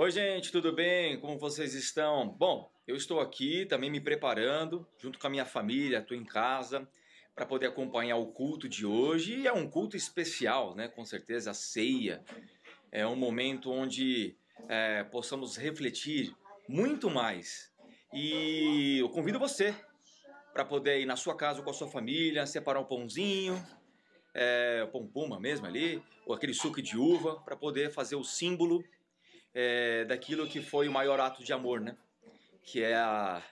Oi, gente, tudo bem? Como vocês estão? Bom, eu estou aqui também me preparando, junto com a minha família, estou em casa, para poder acompanhar o culto de hoje. E é um culto especial, né? Com certeza, a ceia. É um momento onde é, possamos refletir muito mais. E eu convido você para poder ir na sua casa com a sua família, separar um pãozinho, é, pão puma mesmo ali, ou aquele suco de uva, para poder fazer o símbolo é, daquilo que foi o maior ato de amor, né? Que é a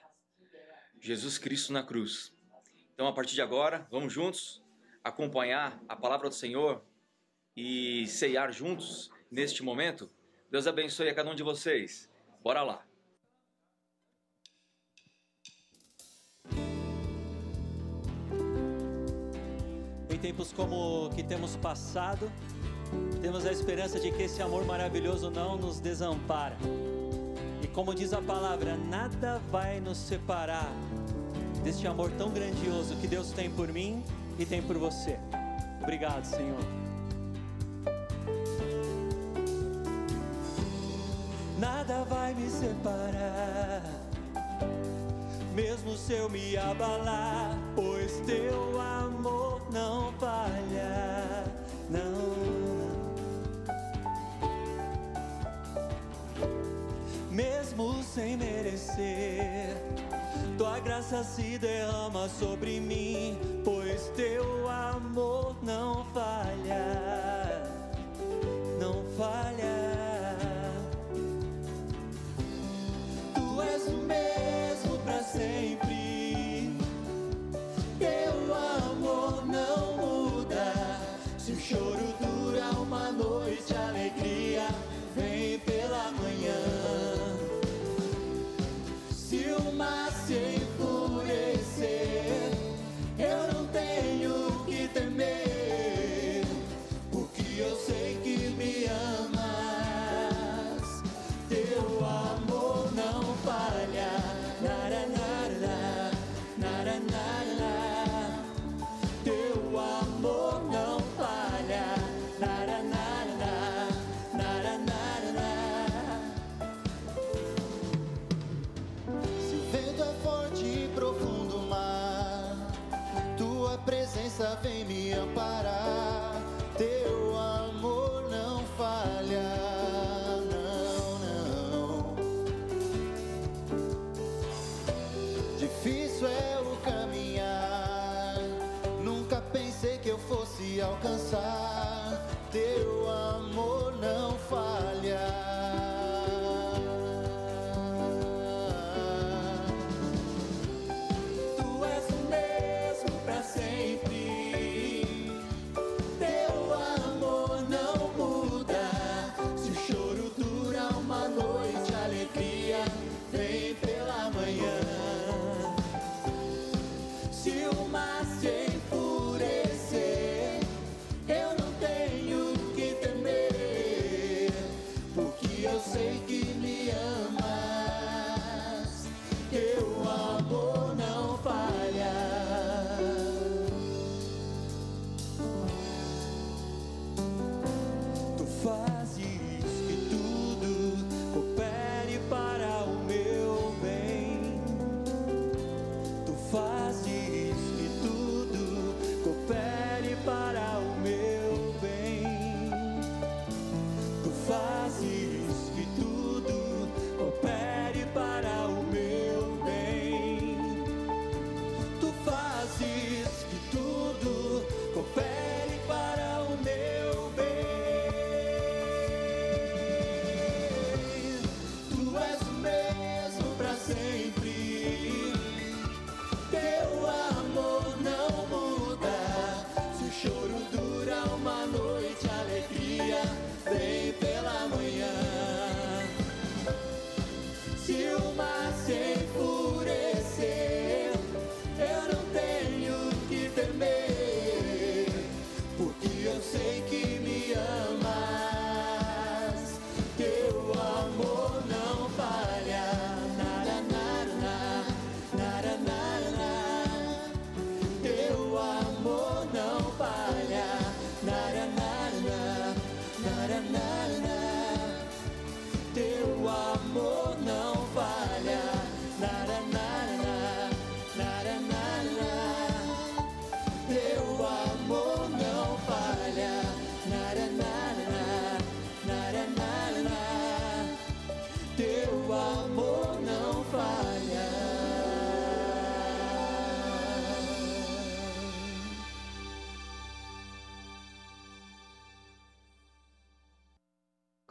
Jesus Cristo na cruz. Então, a partir de agora, vamos juntos acompanhar a palavra do Senhor e ceiar juntos neste momento. Deus abençoe a cada um de vocês. Bora lá. Em tempos como que temos passado, temos a esperança de que esse amor maravilhoso não nos desampara. E como diz a palavra, nada vai nos separar deste amor tão grandioso que Deus tem por mim e tem por você. Obrigado, Senhor. Nada vai me separar, mesmo se eu me abalar, pois teu amor não falha, sem merecer, tua graça se derrama sobre mim, pois teu amor não falha,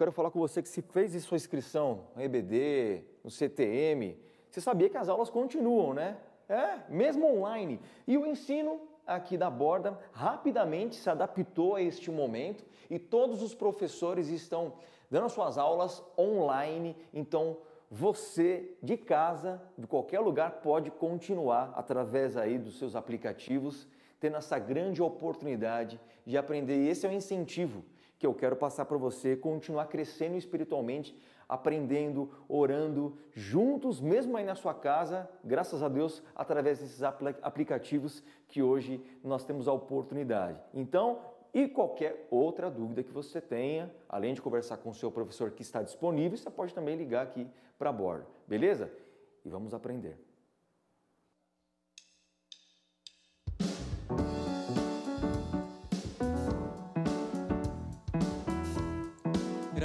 Quero falar com você que se fez sua inscrição no EBD, no CTM, você sabia que as aulas continuam, né? É, mesmo online. E o ensino aqui da Borda rapidamente se adaptou a este momento e todos os professores estão dando suas aulas online. Então, você de casa, de qualquer lugar, pode continuar através aí dos seus aplicativos, tendo essa grande oportunidade de aprender. E esse é o incentivo que eu quero passar para você, continuar crescendo espiritualmente, aprendendo, orando juntos, mesmo aí na sua casa, graças a Deus, através desses aplicativos que hoje nós temos a oportunidade. Então, e qualquer outra dúvida que você tenha, além de conversar com o seu professor que está disponível, você pode também ligar aqui para a bordo, beleza? E vamos aprender.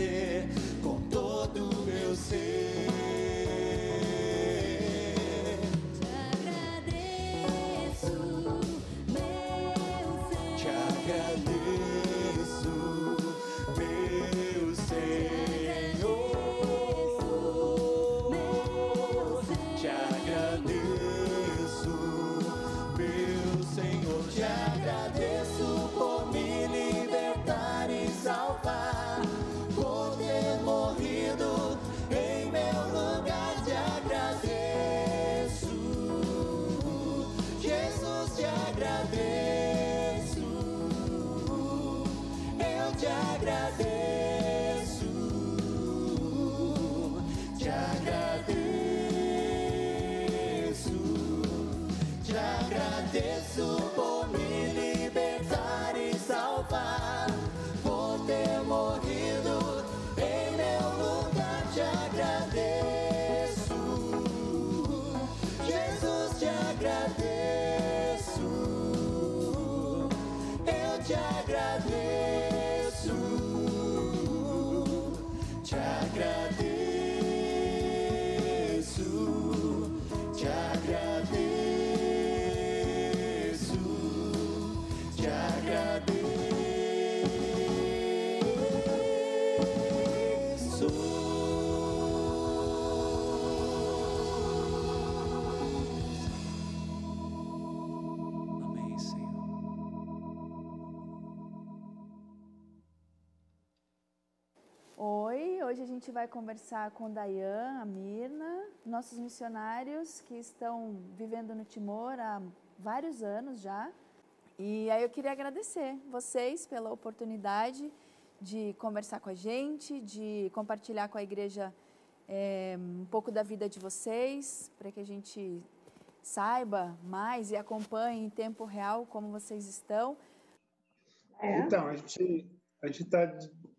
agradeço. Gente vai conversar com Dayan, a Mirna, nossos missionários que estão vivendo no Timor há vários anos já. E aí eu queria agradecer vocês pela oportunidade de conversar com a gente, de compartilhar com a igreja é, um pouco da vida de vocês, para que a gente saiba mais e acompanhe em tempo real como vocês estão. É. Então, a gente a gente está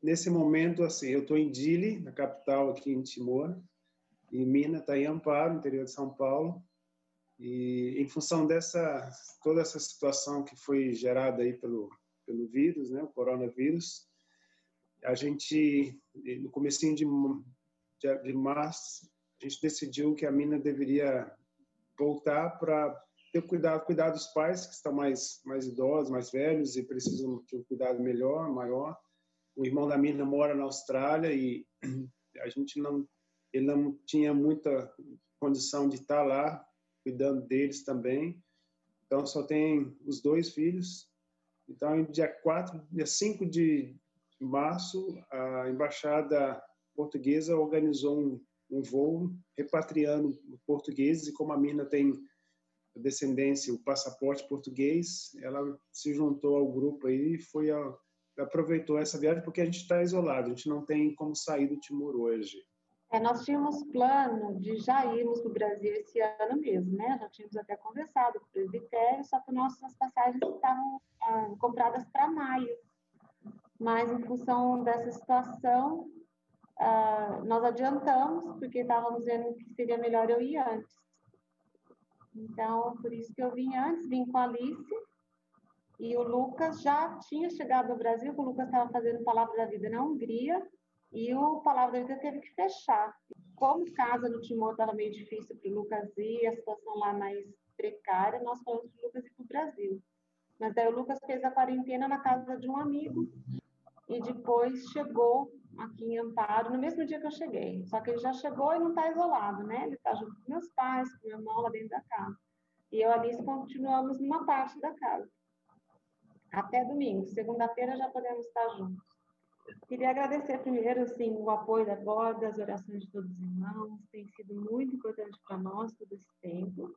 nesse momento assim, eu estou em Dili, na capital aqui em Timor, e Mina está em Amparo, interior de São Paulo. E em função dessa toda essa situação que foi gerada aí pelo pelo vírus, né, o coronavírus, a gente no comecinho de, de, de março a gente decidiu que a mina deveria voltar para ter cuidado, cuidar dos pais que estão mais mais idosos, mais velhos e precisam de um cuidado melhor, maior. O irmão da mina mora na Austrália e a gente não ele não tinha muita condição de estar lá cuidando deles também. Então só tem os dois filhos. Então, dia 4, dia 5 de março, a embaixada portuguesa organizou um, um voo repatriando portugueses e como a mina tem descendência, o passaporte português, ela se juntou ao grupo aí e foi a, aproveitou essa viagem porque a gente está isolado, a gente não tem como sair do Timor hoje. É, nós tínhamos plano de já irmos para o Brasil esse ano mesmo, né? Já tínhamos até conversado com o presbitério, só que nossas passagens estavam ah, compradas para maio. Mas, em função dessa situação, ah, nós adiantamos, porque estávamos vendo que seria melhor eu ir antes. Então, por isso que eu vim antes, vim com a Alice. E o Lucas já tinha chegado ao Brasil, o Lucas estava fazendo Palavra da Vida na Hungria, e o Palavra da Vida teve que fechar. Como casa no Timor estava meio difícil para o Lucas ir, a situação lá mais precária, nós falamos para o Lucas ir para o Brasil. Mas aí o Lucas fez a quarentena na casa de um amigo e depois chegou aqui em Amparo no mesmo dia que eu cheguei. Só que ele já chegou e não está isolado, né? Ele está junto com meus pais, com meu irmão lá dentro da casa. E eu e a Alice continuamos numa parte da casa. Até domingo. Segunda-feira já podemos estar juntos. Queria agradecer primeiro, assim, o apoio da borda, as orações de todos os irmãos. Tem sido muito importante para nós todo esse tempo.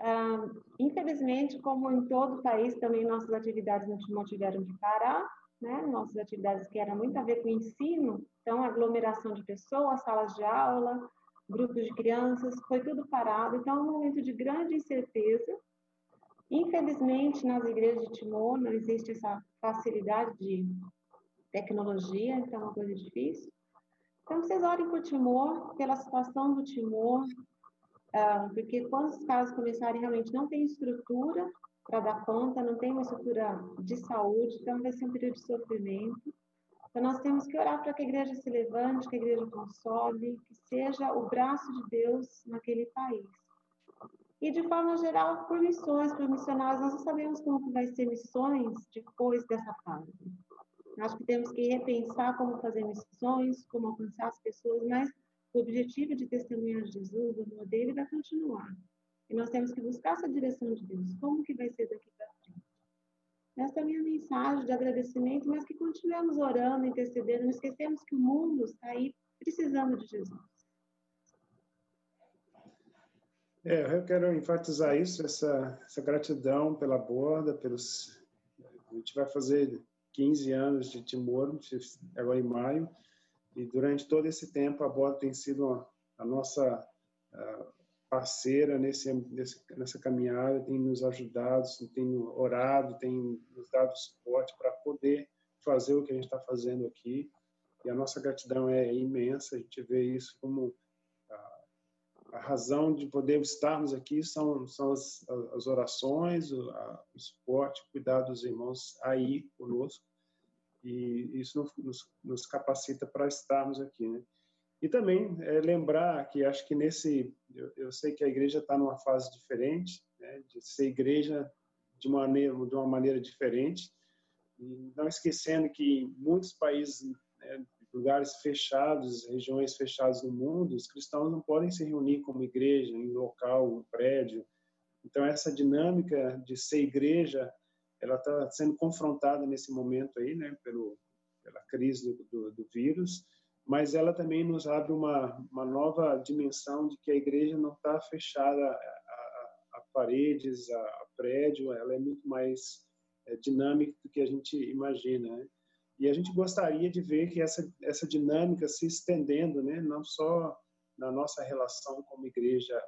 Ah, infelizmente, como em todo o país, também nossas atividades não tiveram de parar né? Nossas atividades que eram muito a ver com o ensino, então aglomeração de pessoas, salas de aula, grupos de crianças, foi tudo parado. Então, é um momento de grande incerteza. Infelizmente, nas igrejas de Timor não existe essa facilidade de tecnologia, então é uma coisa difícil. Então, vocês orem por Timor, pela situação do Timor, ah, porque quando os casos começarem, realmente não tem estrutura para dar conta, não tem uma estrutura de saúde, então vai ser um período de sofrimento. Então, nós temos que orar para que a igreja se levante, que a igreja console, que seja o braço de Deus naquele país. E, de forma geral, por missões, por missionários, nós não sabemos como vai ser missões depois dessa fase. Acho que temos que repensar como fazer missões, como alcançar as pessoas, mas o objetivo de testemunhar Jesus, o amor dele, vai continuar. E nós temos que buscar essa direção de Deus. Como que vai ser daqui para frente? Essa é a minha mensagem de agradecimento, mas que continuemos orando, intercedendo, não esquecemos que o mundo está aí precisando de Jesus. É, eu quero enfatizar isso, essa, essa gratidão pela borda, pelos... A gente vai fazer 15 anos de Timor, agora em maio, e durante todo esse tempo a borda tem sido a nossa parceira nesse, nesse, nessa caminhada, tem nos ajudado, tem orado, tem nos dado suporte para poder fazer o que a gente está fazendo aqui. E a nossa gratidão é imensa, a gente vê isso como a, a razão de poder estarmos aqui são, são as, as orações, o, a, o suporte, o cuidado dos irmãos aí conosco. E isso nos, nos capacita para estarmos aqui, né? E também é, lembrar que acho que nesse, eu, eu sei que a igreja está numa fase diferente, né, de ser igreja de uma maneira, de uma maneira diferente, e não esquecendo que muitos países, né, lugares fechados, regiões fechadas no mundo, os cristãos não podem se reunir como igreja em local, em prédio. Então essa dinâmica de ser igreja, ela está sendo confrontada nesse momento aí, né, pelo pela crise do, do, do vírus mas ela também nos abre uma, uma nova dimensão de que a igreja não está fechada a, a, a paredes, a, a, prédio, ela é muito mais é, dinâmica do que a gente imagina. Né? E a gente gostaria de ver que essa, essa dinâmica se estendendo, né? não só na nossa relação como igreja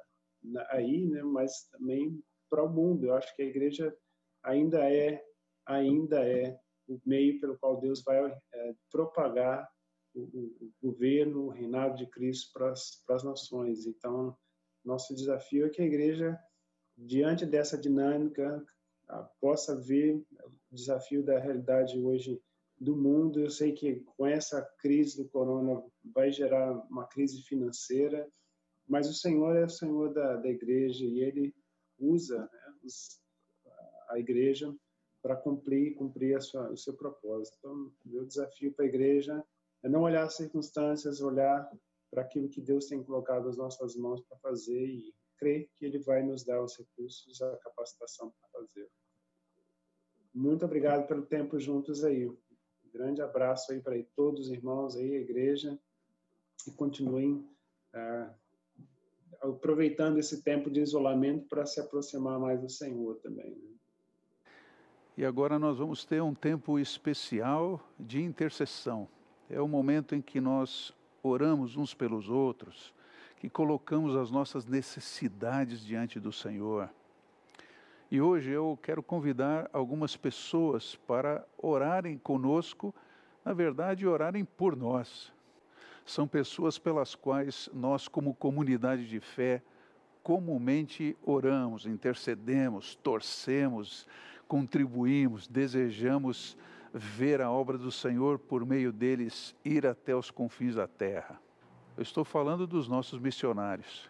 aí, né? mas também para o mundo. Eu acho que a igreja ainda é ainda é o meio pelo qual Deus vai é, propagar o, o, governo, o reinado de Cristo para as, para as nações. Então, nosso desafio é que a igreja, diante dessa dinâmica, possa ver o desafio da realidade hoje do mundo. Eu sei que com essa crise do corona vai gerar uma crise financeira, mas o Senhor é o Senhor da, da igreja e Ele usa né, os, a igreja para cumprir cumprir sua, o seu propósito. Então, meu desafio para a igreja é não olhar as circunstâncias, olhar para aquilo que Deus tem colocado nas nossas mãos para fazer e crer que Ele vai nos dar os recursos, a capacitação para fazer. Muito obrigado pelo tempo juntos aí. Grande abraço aí para todos os irmãos aí, a igreja, e continuem ah, aproveitando esse tempo de isolamento para se aproximar mais do Senhor também. Né? E agora nós vamos ter um tempo especial de intercessão. É o momento em que nós oramos uns pelos outros, que colocamos as nossas necessidades diante do Senhor. E hoje eu quero convidar algumas pessoas para orarem conosco, na verdade, orarem por nós. São pessoas pelas quais nós, como comunidade de fé, comumente oramos, intercedemos, torcemos, contribuímos, desejamos ver a obra do Senhor por meio deles ir até os confins da terra. Eu estou falando dos nossos missionários.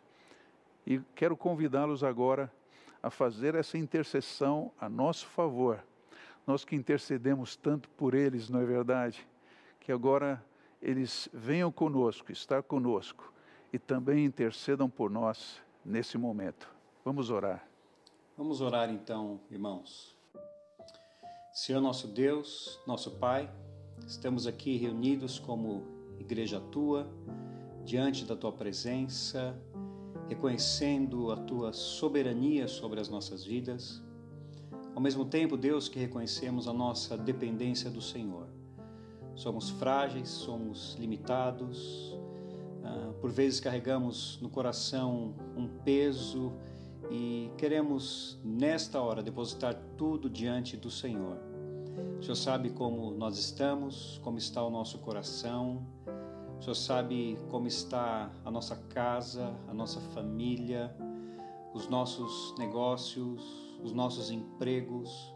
E quero convidá-los agora a fazer essa intercessão a nosso favor. Nós que intercedemos tanto por eles, não é verdade? Que agora eles venham conosco, estar conosco e também intercedam por nós nesse momento. Vamos orar. Vamos orar então, irmãos. Senhor nosso Deus, nosso Pai, estamos aqui reunidos como igreja tua, diante da tua presença, reconhecendo a tua soberania sobre as nossas vidas. Ao mesmo tempo, Deus, que reconhecemos a nossa dependência do Senhor. Somos frágeis, somos limitados, ah, por vezes carregamos no coração um peso e queremos nesta hora depositar tudo diante do Senhor. O Senhor sabe como nós estamos, como está o nosso coração, o Senhor sabe como está a nossa casa, a nossa família, os nossos negócios, os nossos empregos.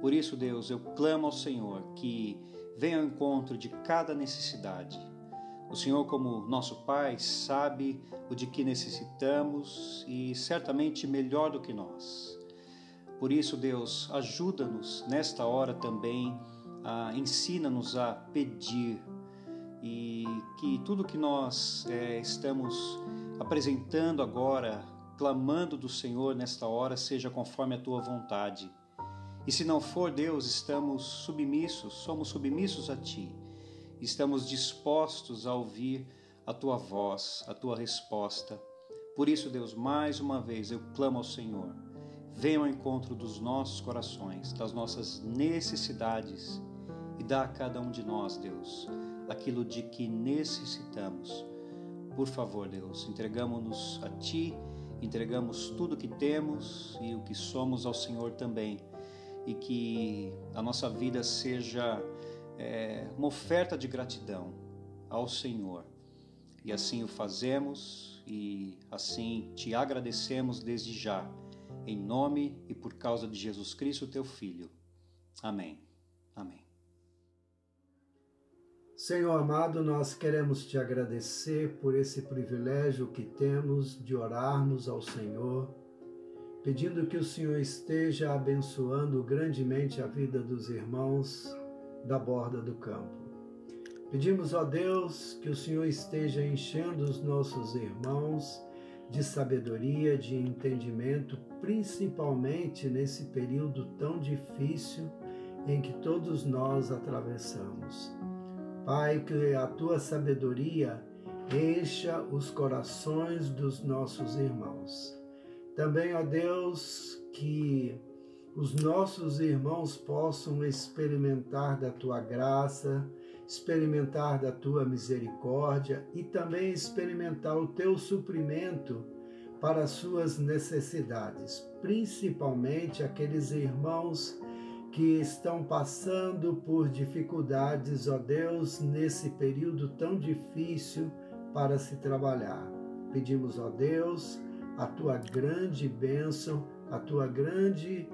Por isso, Deus, eu clamo ao Senhor que venha ao encontro de cada necessidade o Senhor, como nosso Pai, sabe o de que necessitamos e certamente melhor do que nós. Por isso, Deus, ajuda-nos nesta hora também, ensina-nos a pedir e que tudo que nós é, estamos apresentando agora, clamando do Senhor nesta hora, seja conforme a tua vontade. E se não for Deus, estamos submissos, somos submissos a Ti estamos dispostos a ouvir a tua voz, a tua resposta. Por isso, Deus, mais uma vez eu clamo ao Senhor. Venha ao encontro dos nossos corações, das nossas necessidades e dá a cada um de nós, Deus, aquilo de que necessitamos. Por favor, Deus, entregamos-nos a Ti, entregamos tudo o que temos e o que somos ao Senhor também, e que a nossa vida seja é, uma oferta de gratidão ao Senhor. E assim o fazemos e assim te agradecemos desde já, em nome e por causa de Jesus Cristo, teu Filho. Amém. Senhor amado, nós queremos te agradecer por esse privilégio que temos de orarmos ao Senhor, pedindo que o Senhor esteja abençoando grandemente a vida dos irmãos da borda do campo. Pedimos, ó Deus, que o Senhor esteja enchendo os nossos irmãos de sabedoria, de entendimento, principalmente nesse período tão difícil em que todos nós atravessamos. Pai, que a tua sabedoria encha os corações dos nossos irmãos. Também, ó Deus, que os nossos irmãos possam experimentar da tua graça, experimentar da tua misericórdia e também experimentar o teu suprimento para as suas necessidades, principalmente aqueles irmãos que estão passando por dificuldades, ó Deus, nesse período tão difícil para se trabalhar. Pedimos, ó Deus, a tua grande bênção, a tua grande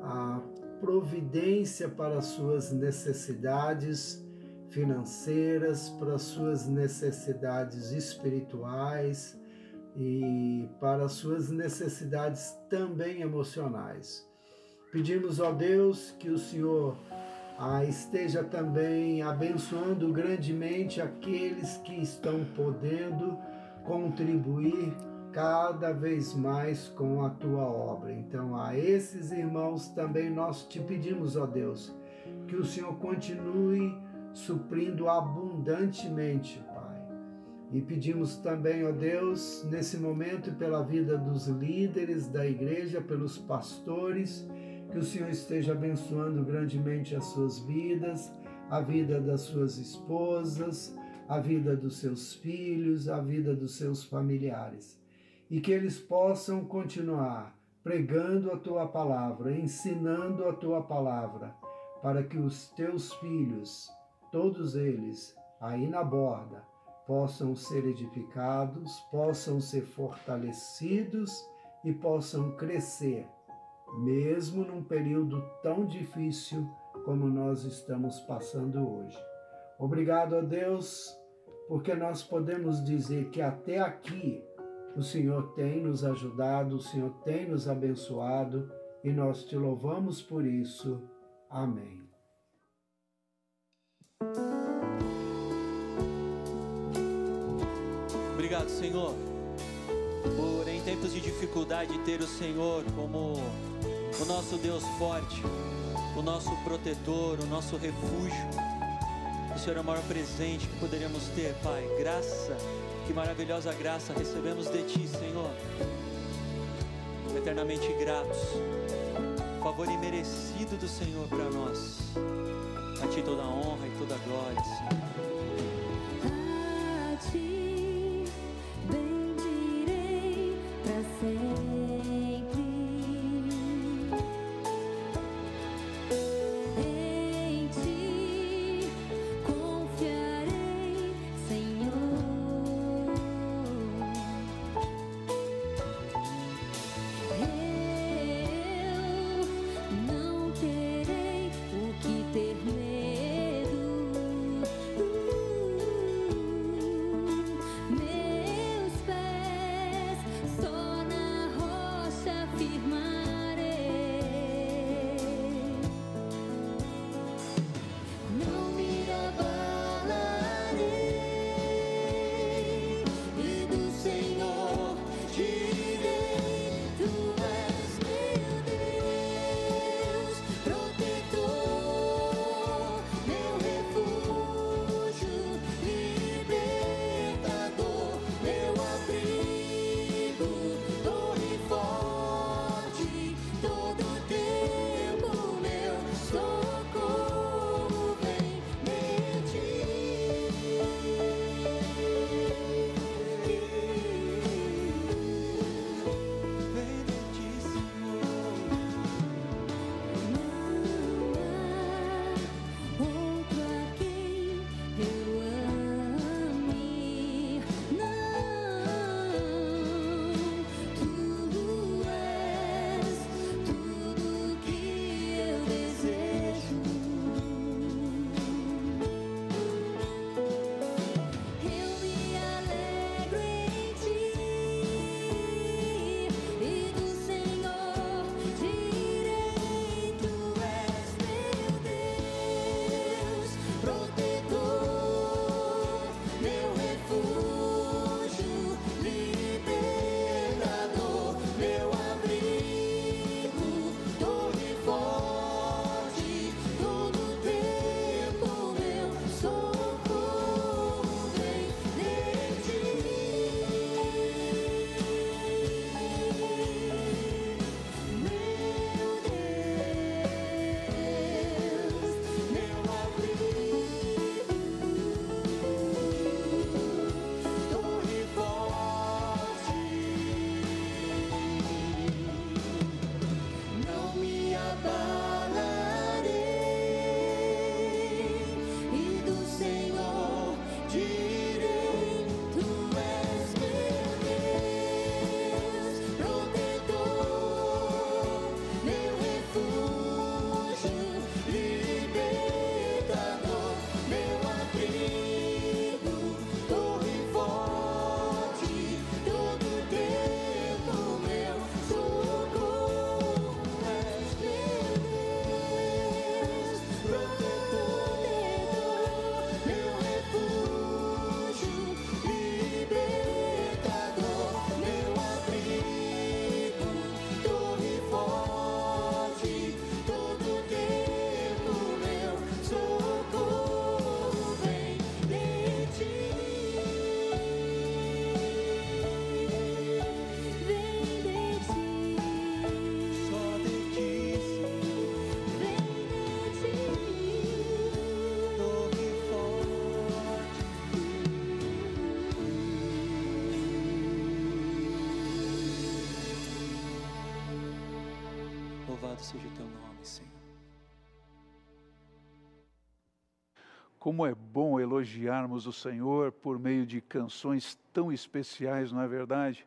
a providência para as suas necessidades financeiras, para as suas necessidades espirituais e para as suas necessidades também emocionais. Pedimos, ó Deus, que o Senhor ah, esteja também abençoando grandemente aqueles que estão podendo contribuir cada vez mais com a tua obra. Então, a esses irmãos também nós te pedimos, ó Deus, que o Senhor continue suprindo abundantemente, Pai. E pedimos também, ó Deus, nesse momento, pela vida dos líderes da igreja, pelos pastores, que o Senhor esteja abençoando grandemente as suas vidas, a vida das suas esposas, a vida dos seus filhos, a vida dos seus familiares. E que eles possam continuar pregando a tua palavra, ensinando a tua palavra, para que os teus filhos, todos eles, aí na borda, possam ser edificados, possam ser fortalecidos e possam crescer mesmo num período tão difícil como nós estamos passando hoje. Obrigado a Deus, porque nós podemos dizer que até aqui o Senhor tem nos ajudado, o Senhor tem nos abençoado e nós te louvamos por isso. Amém. Obrigado, Senhor, por em tempos de dificuldade ter o Senhor como o nosso Deus forte, o nosso protetor, o nosso refúgio. O Senhor é o maior presente que poderíamos ter, Pai. Graça, que maravilhosa graça recebemos de Ti, Senhor. Eternamente gratos. Favor imerecido do Senhor para nós. A Ti toda a honra e toda a glória, Senhor. Como é bom elogiarmos o Senhor por meio de canções tão especiais, não é verdade?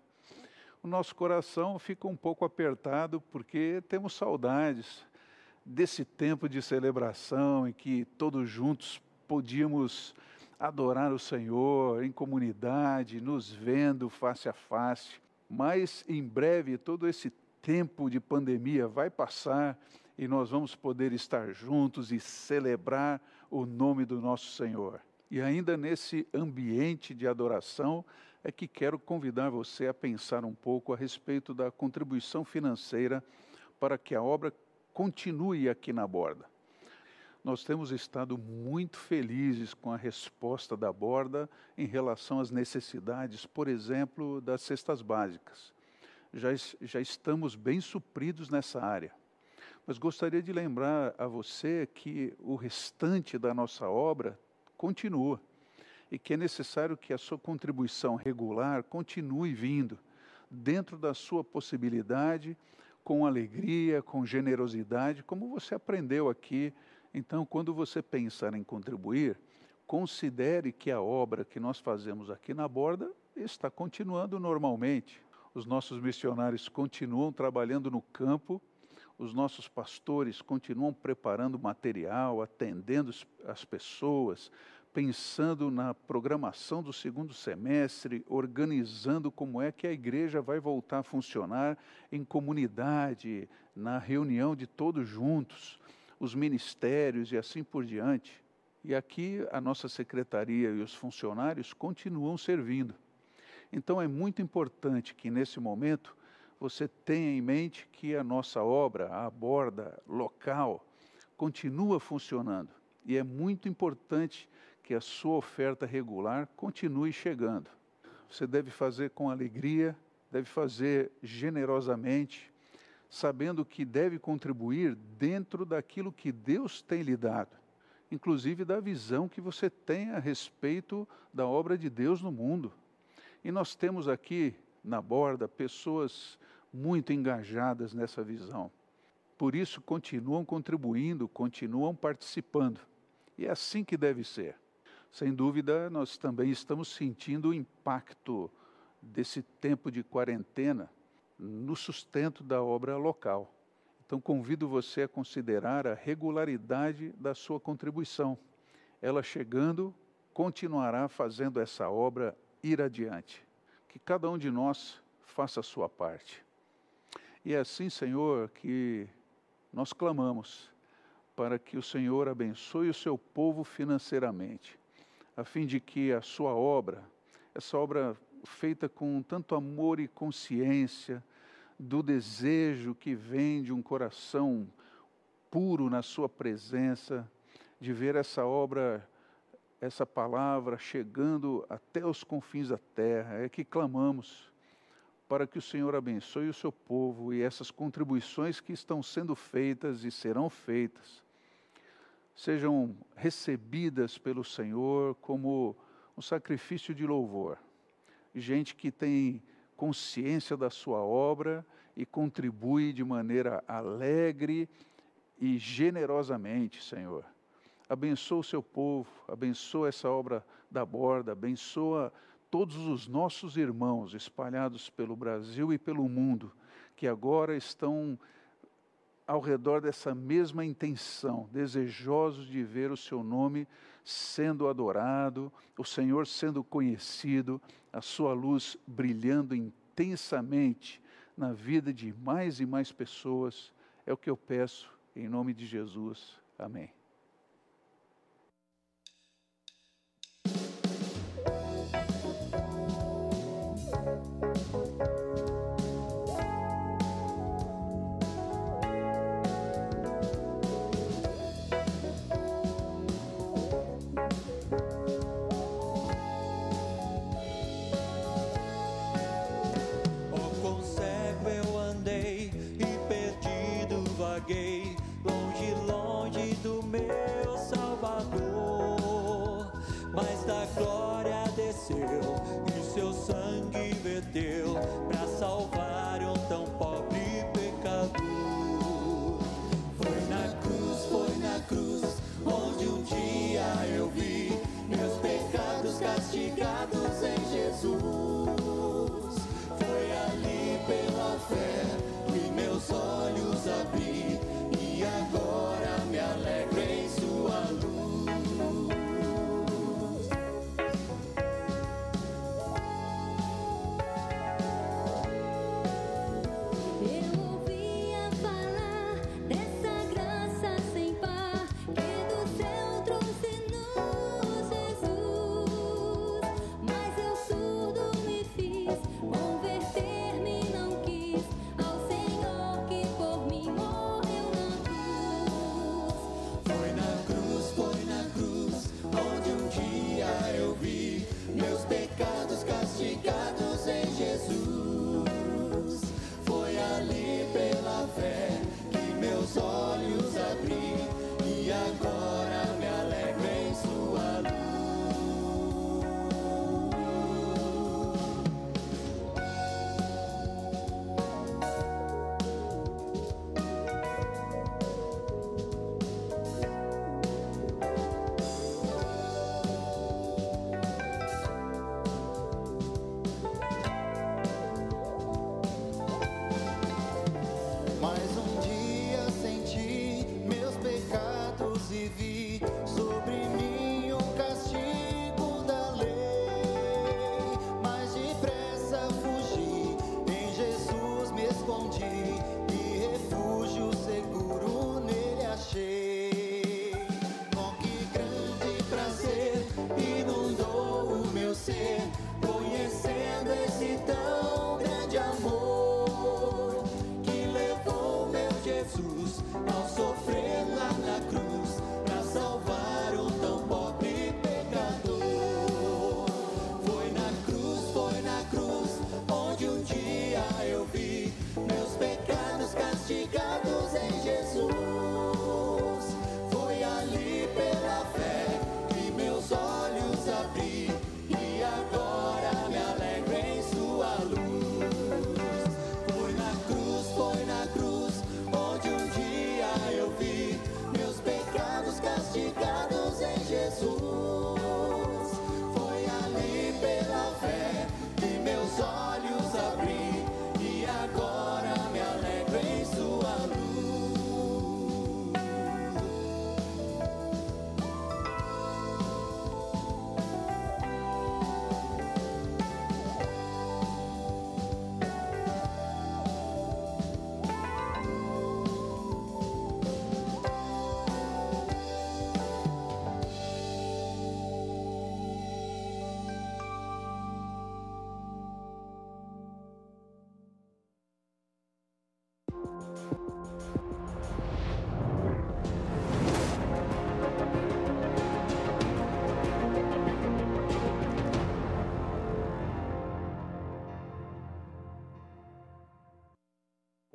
O nosso coração fica um pouco apertado porque temos saudades desse tempo de celebração em que todos juntos podíamos adorar o Senhor em comunidade, nos vendo face a face. Mas em breve todo esse tempo de pandemia vai passar e nós vamos poder estar juntos e celebrar o nome do nosso Senhor. E ainda nesse ambiente de adoração é que quero convidar você a pensar um pouco a respeito da contribuição financeira para que a obra continue aqui na borda. Nós temos estado muito felizes com a resposta da borda em relação às necessidades, por exemplo, das cestas básicas. Já, já estamos bem supridos nessa área. Mas gostaria de lembrar a você que o restante da nossa obra continua e que é necessário que a sua contribuição regular continue vindo dentro da sua possibilidade, com alegria, com generosidade, como você aprendeu aqui. Então, quando você pensar em contribuir, considere que a obra que nós fazemos aqui na borda está continuando normalmente. Os nossos missionários continuam trabalhando no campo os nossos pastores continuam preparando material, atendendo as pessoas, pensando na programação do segundo semestre, organizando como é que a igreja vai voltar a funcionar em comunidade, na reunião de todos juntos, os ministérios e assim por diante. E aqui a nossa secretaria e os funcionários continuam servindo. Então é muito importante que nesse momento você tenha em mente que a nossa obra, a borda local, continua funcionando. E é muito importante que a sua oferta regular continue chegando. Você deve fazer com alegria, deve fazer generosamente, sabendo que deve contribuir dentro daquilo que Deus tem lhe dado, inclusive da visão que você tem a respeito da obra de Deus no mundo. E nós temos aqui na borda pessoas muito engajadas nessa visão. Por isso, continuam contribuindo, continuam participando. E é assim que deve ser. Sem dúvida, nós também estamos sentindo o impacto desse tempo de quarentena no sustento da obra local. Então, convido você a considerar a regularidade da sua contribuição. Ela chegando, continuará fazendo essa obra ir adiante. Que cada um de nós faça a sua parte. E é assim, Senhor, que nós clamamos para que o Senhor abençoe o seu povo financeiramente, a fim de que a sua obra, essa obra feita com tanto amor e consciência, do desejo que vem de um coração puro na sua presença, de ver essa obra, essa palavra chegando até os confins da terra, é que clamamos para que o Senhor abençoe o seu povo e essas contribuições que estão sendo feitas e serão feitas sejam recebidas pelo Senhor como um sacrifício de louvor. Gente que tem consciência da sua obra e contribui de maneira alegre e generosamente, Senhor. Abençoa o seu povo, abençoa essa obra da borda, abençoa todos os nossos irmãos espalhados pelo Brasil e pelo mundo, que agora estão ao redor dessa mesma intenção, desejosos de ver o seu nome sendo adorado, o Senhor sendo conhecido, a sua luz brilhando intensamente na vida de mais e mais pessoas. É o que eu peço em nome de Jesus. Amém.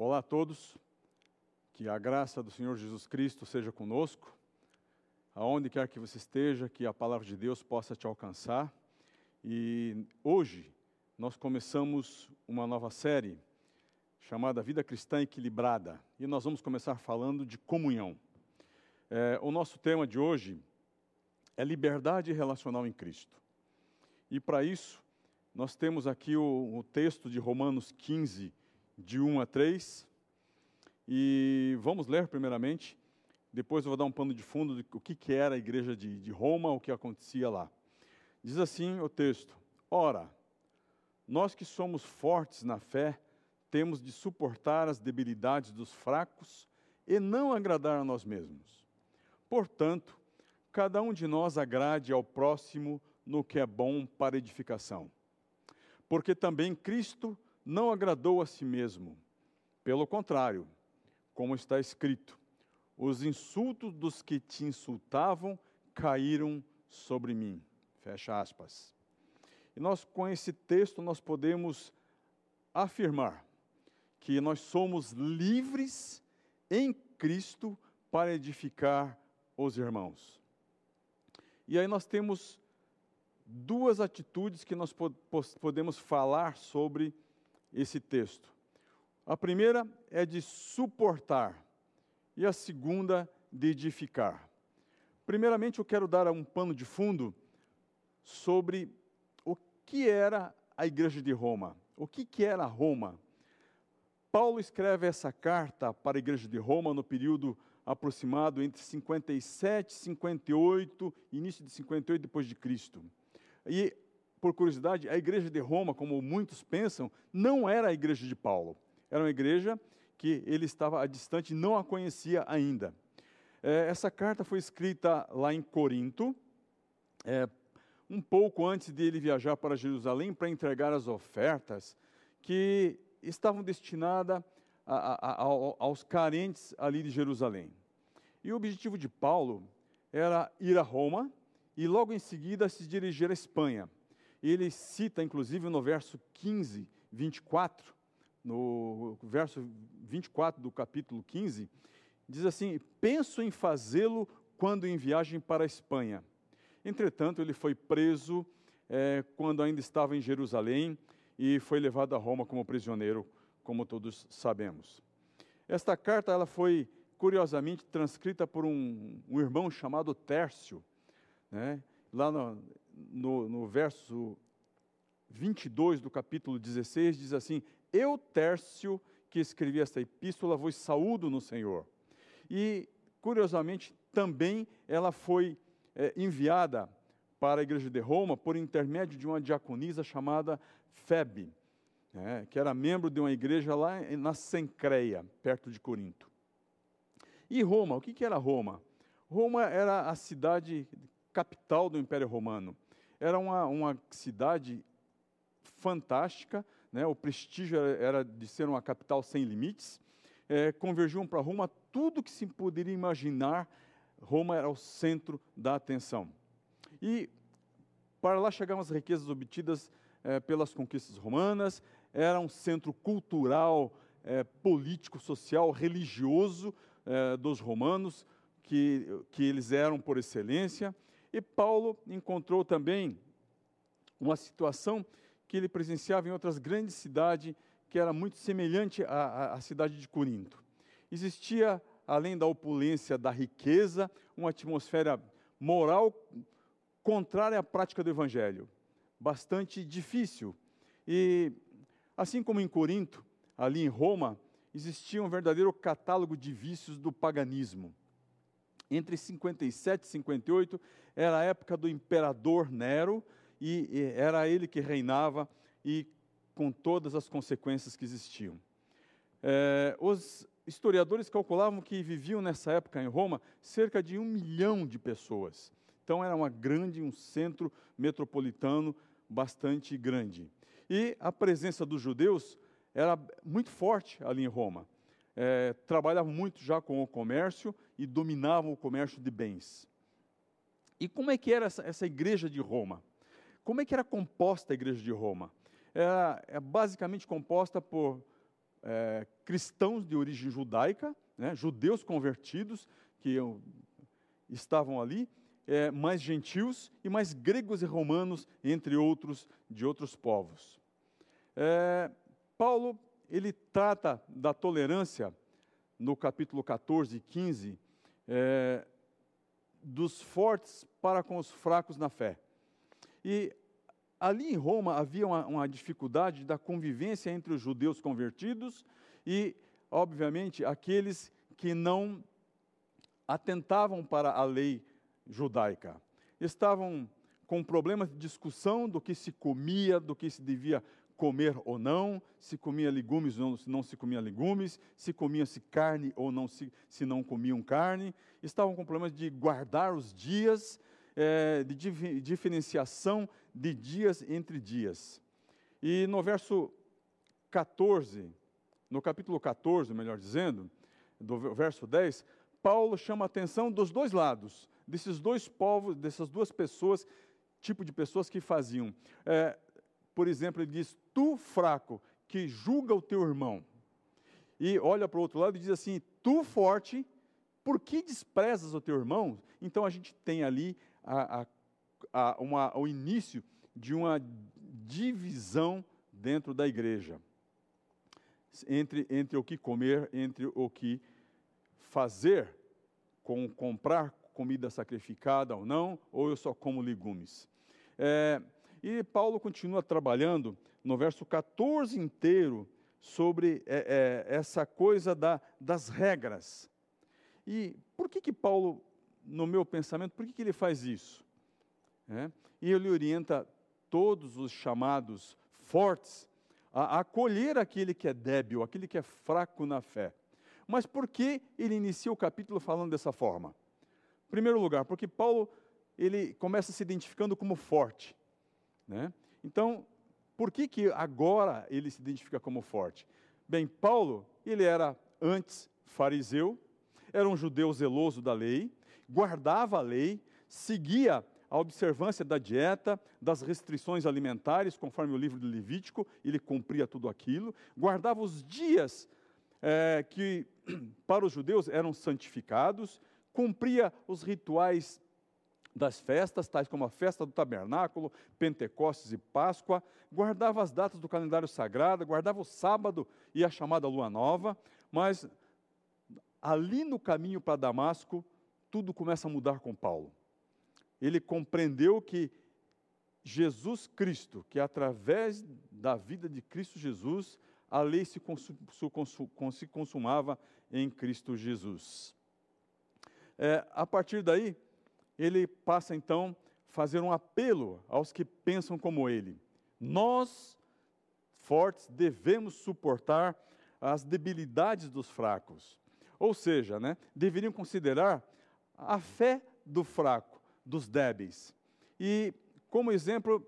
Olá a todos, que a graça do Senhor Jesus Cristo seja conosco, aonde quer que você esteja, que a palavra de Deus possa te alcançar. E hoje nós começamos uma nova série chamada Vida Cristã Equilibrada e nós vamos começar falando de comunhão. É, o nosso tema de hoje é liberdade relacional em Cristo. E para isso, nós temos aqui o, o texto de Romanos 15, de 1 a 3. E vamos ler primeiramente, depois eu vou dar um pano de fundo do que, que era a igreja de, de Roma, o que acontecia lá. Diz assim o texto: Ora, nós que somos fortes na fé, temos de suportar as debilidades dos fracos e não agradar a nós mesmos. Portanto, cada um de nós agrade ao próximo no que é bom para edificação. Porque também Cristo não agradou a si mesmo. Pelo contrário, como está escrito: os insultos dos que te insultavam caíram sobre mim. Fecha aspas. E nós, com esse texto, nós podemos afirmar que nós somos livres em Cristo para edificar os irmãos. E aí nós temos duas atitudes que nós podemos falar sobre esse texto. A primeira é de suportar e a segunda de edificar. Primeiramente, eu quero dar um pano de fundo sobre o que era a igreja de Roma. O que, que era Roma? Paulo escreve essa carta para a igreja de Roma no período aproximado entre 57 e 58, início de 58 depois de Cristo. E por curiosidade, a igreja de Roma, como muitos pensam, não era a igreja de Paulo. Era uma igreja que ele estava distante não a conhecia ainda. É, essa carta foi escrita lá em Corinto, é, um pouco antes de ele viajar para Jerusalém para entregar as ofertas que estavam destinadas aos carentes ali de Jerusalém. E o objetivo de Paulo era ir a Roma e logo em seguida se dirigir à Espanha ele cita, inclusive, no verso 15, 24, no verso 24 do capítulo 15, diz assim: Penso em fazê-lo quando em viagem para a Espanha. Entretanto, ele foi preso é, quando ainda estava em Jerusalém e foi levado a Roma como prisioneiro, como todos sabemos. Esta carta ela foi curiosamente transcrita por um, um irmão chamado Tércio, né? lá no, no, no verso 22 do capítulo 16, diz assim: Eu, Tércio, que escrevi esta epístola, vos saúdo no Senhor. E, curiosamente, também ela foi é, enviada para a igreja de Roma por intermédio de uma diaconisa chamada Febe, né, que era membro de uma igreja lá na Sencreia, perto de Corinto. E Roma, o que, que era Roma? Roma era a cidade capital do Império Romano. Era uma, uma cidade fantástica, né, o prestígio era, de ser uma capital sem limites. É, convergiam para Roma tudo que se poderia imaginar, Roma era o centro da atenção. E para lá chegavam as riquezas obtidas é, pelas conquistas romanas, era um centro cultural, é, político, social, religioso é, dos romanos, que, que eles eram por excelência. E Paulo encontrou também uma situação que ele presenciava em outras grandes cidades, que era muito semelhante à, à cidade de Corinto. Existia, além da opulência da riqueza, uma atmosfera moral contrária à prática do evangelho, bastante difícil. E assim como em Corinto, ali em Roma, existia um verdadeiro catálogo de vícios do paganismo. Entre 57 e 58 era a época do imperador Nero e, era ele que reinava e com todas as consequências que existiam. É, os historiadores calculavam que viviam nessa época em Roma cerca de um milhão de pessoas. Então era uma grande, um centro metropolitano bastante grande. E a presença dos judeus era muito forte ali em Roma. É, trabalhavam muito já com o comércio e dominavam o comércio de bens. E como é que era essa, essa igreja de Roma? Como é que era composta a igreja de Roma? Era é basicamente composta por é, cristãos de origem judaica, né, judeus convertidos que estavam ali, é, mais gentios e mais gregos e romanos, entre outros, de outros povos. É, Paulo, ele trata da tolerância, no capítulo 14 e 15, é, dos fortes para com os fracos na fé. E ali em Roma havia uma, uma dificuldade da convivência entre os judeus convertidos e, obviamente, aqueles que não atentavam para a lei judaica. Estavam com problemas de discussão do que se comia, do que se devia comer ou não, se comia legumes ou não, se não se comia legumes, se comia-se carne ou não se, se não comiam carne. Estavam com problemas de guardar os dias, é, de dif diferenciação de dias entre dias. E no verso 14, no capítulo 14, melhor dizendo, do verso 10, Paulo chama a atenção dos dois lados, desses dois povos, dessas duas pessoas, tipo de pessoas que faziam. É, por exemplo, ele diz: Tu fraco, que julga o teu irmão. E olha para o outro lado e diz assim: Tu forte, por que desprezas o teu irmão? Então a gente tem ali a, a, a uma, o início de uma divisão dentro da igreja entre, entre o que comer, entre o que fazer, com comprar comida sacrificada ou não, ou eu só como legumes. É, e Paulo continua trabalhando no verso 14 inteiro sobre é, é, essa coisa da, das regras. E por que que Paulo, no meu pensamento, por que, que ele faz isso? É, e ele orienta todos os chamados fortes a, a acolher aquele que é débil, aquele que é fraco na fé. Mas por que ele inicia o capítulo falando dessa forma? Em primeiro lugar, porque Paulo ele começa se identificando como forte. Né? Então, por que, que agora ele se identifica como forte? Bem, Paulo, ele era antes fariseu, era um judeu zeloso da lei, guardava a lei, seguia a observância da dieta, das restrições alimentares, conforme o livro de Levítico, ele cumpria tudo aquilo, guardava os dias é, que para os judeus eram santificados, cumpria os rituais das festas, tais como a festa do tabernáculo, Pentecostes e Páscoa, guardava as datas do calendário sagrado, guardava o sábado e a chamada lua nova, mas ali no caminho para Damasco, tudo começa a mudar com Paulo. Ele compreendeu que Jesus Cristo, que através da vida de Cristo Jesus, a lei se, se consumava em Cristo Jesus. É, a partir daí, ele passa então a fazer um apelo aos que pensam como ele. Nós, fortes, devemos suportar as debilidades dos fracos. Ou seja, né, deveriam considerar a fé do fraco, dos débeis. E, como exemplo,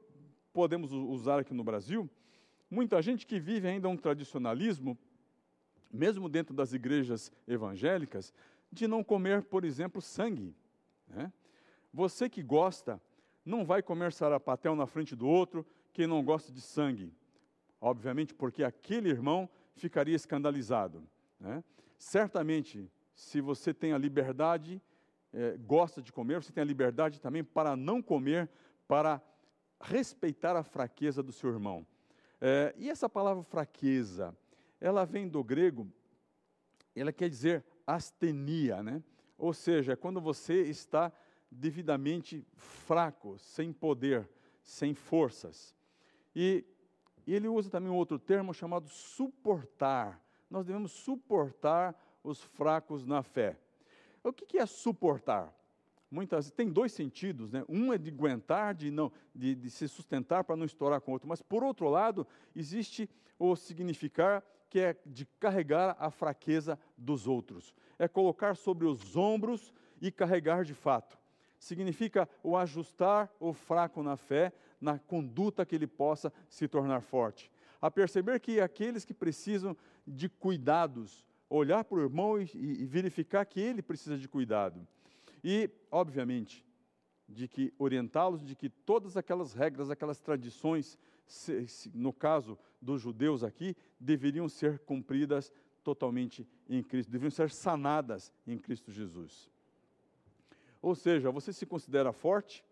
podemos usar aqui no Brasil, muita gente que vive ainda um tradicionalismo, mesmo dentro das igrejas evangélicas, de não comer, por exemplo, sangue. Né? Você que gosta, não vai comer sarapatel na frente do outro, quem não gosta de sangue. Obviamente, porque aquele irmão ficaria escandalizado. Né? Certamente, se você tem a liberdade, é, gosta de comer, você tem a liberdade também para não comer, para respeitar a fraqueza do seu irmão. É, e essa palavra fraqueza, ela vem do grego, ela quer dizer astenia, né? Ou seja, quando você está devidamente fraco, sem poder, sem forças. E, ele usa também um outro termo chamado suportar. Nós devemos suportar os fracos na fé. O que, que é suportar? muitas tem dois sentidos, né? Um é de aguentar, de não, de, de se sustentar para não estourar com o outro. Mas por outro lado, existe o significar que é de carregar a fraqueza dos outros. É colocar sobre os ombros e carregar de fato. Significa o ajustar o fraco na fé, na conduta que ele possa se tornar forte. A perceber que aqueles que precisam de cuidados, olhar para o irmão e, e verificar que ele precisa de cuidado. E, obviamente, de que orientá-los de que todas aquelas regras, aquelas tradições, no caso dos judeus aqui, deveriam ser cumpridas totalmente em Cristo, deveriam ser sanadas em Cristo Jesus. Ou seja, você se considera forte,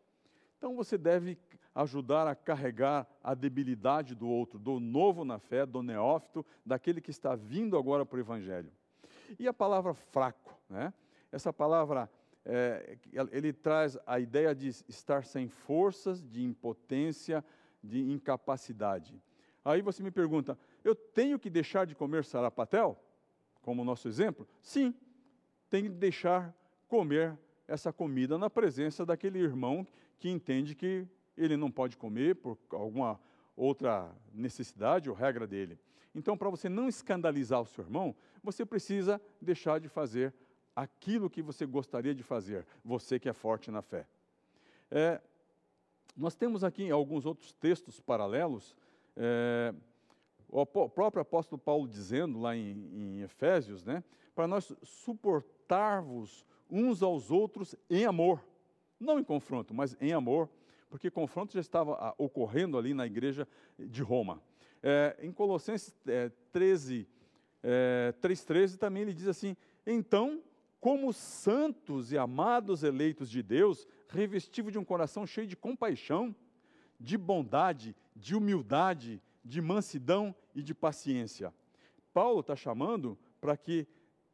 então você deve ajudar a carregar a debilidade do outro, do novo na fé, do neófito, daquele que está vindo agora para o Evangelho. E a palavra fraco, né? essa palavra é, ele traz a ideia de estar sem forças, de impotência, de incapacidade. Aí você me pergunta, eu tenho que deixar de comer sarapatel? Como nosso exemplo? Sim, tem que deixar comer essa comida na presença daquele irmão que entende que ele não pode comer por alguma outra necessidade ou regra dele. Então, para você não escandalizar o seu irmão, você precisa deixar de fazer aquilo que você gostaria de fazer, você que é forte na fé. É, nós temos aqui alguns outros textos paralelos. É, o próprio apóstolo Paulo dizendo lá em, em Efésios, né, para nós suportar-vos uns aos outros em amor, não em confronto, mas em amor, porque confronto já estava ah, ocorrendo ali na igreja de Roma. É, em Colossenses é, 13, é, 3,13 também ele diz assim: então como santos e amados eleitos de Deus, revestidos de um coração cheio de compaixão, de bondade, de humildade, de mansidão e de paciência. Paulo está chamando para que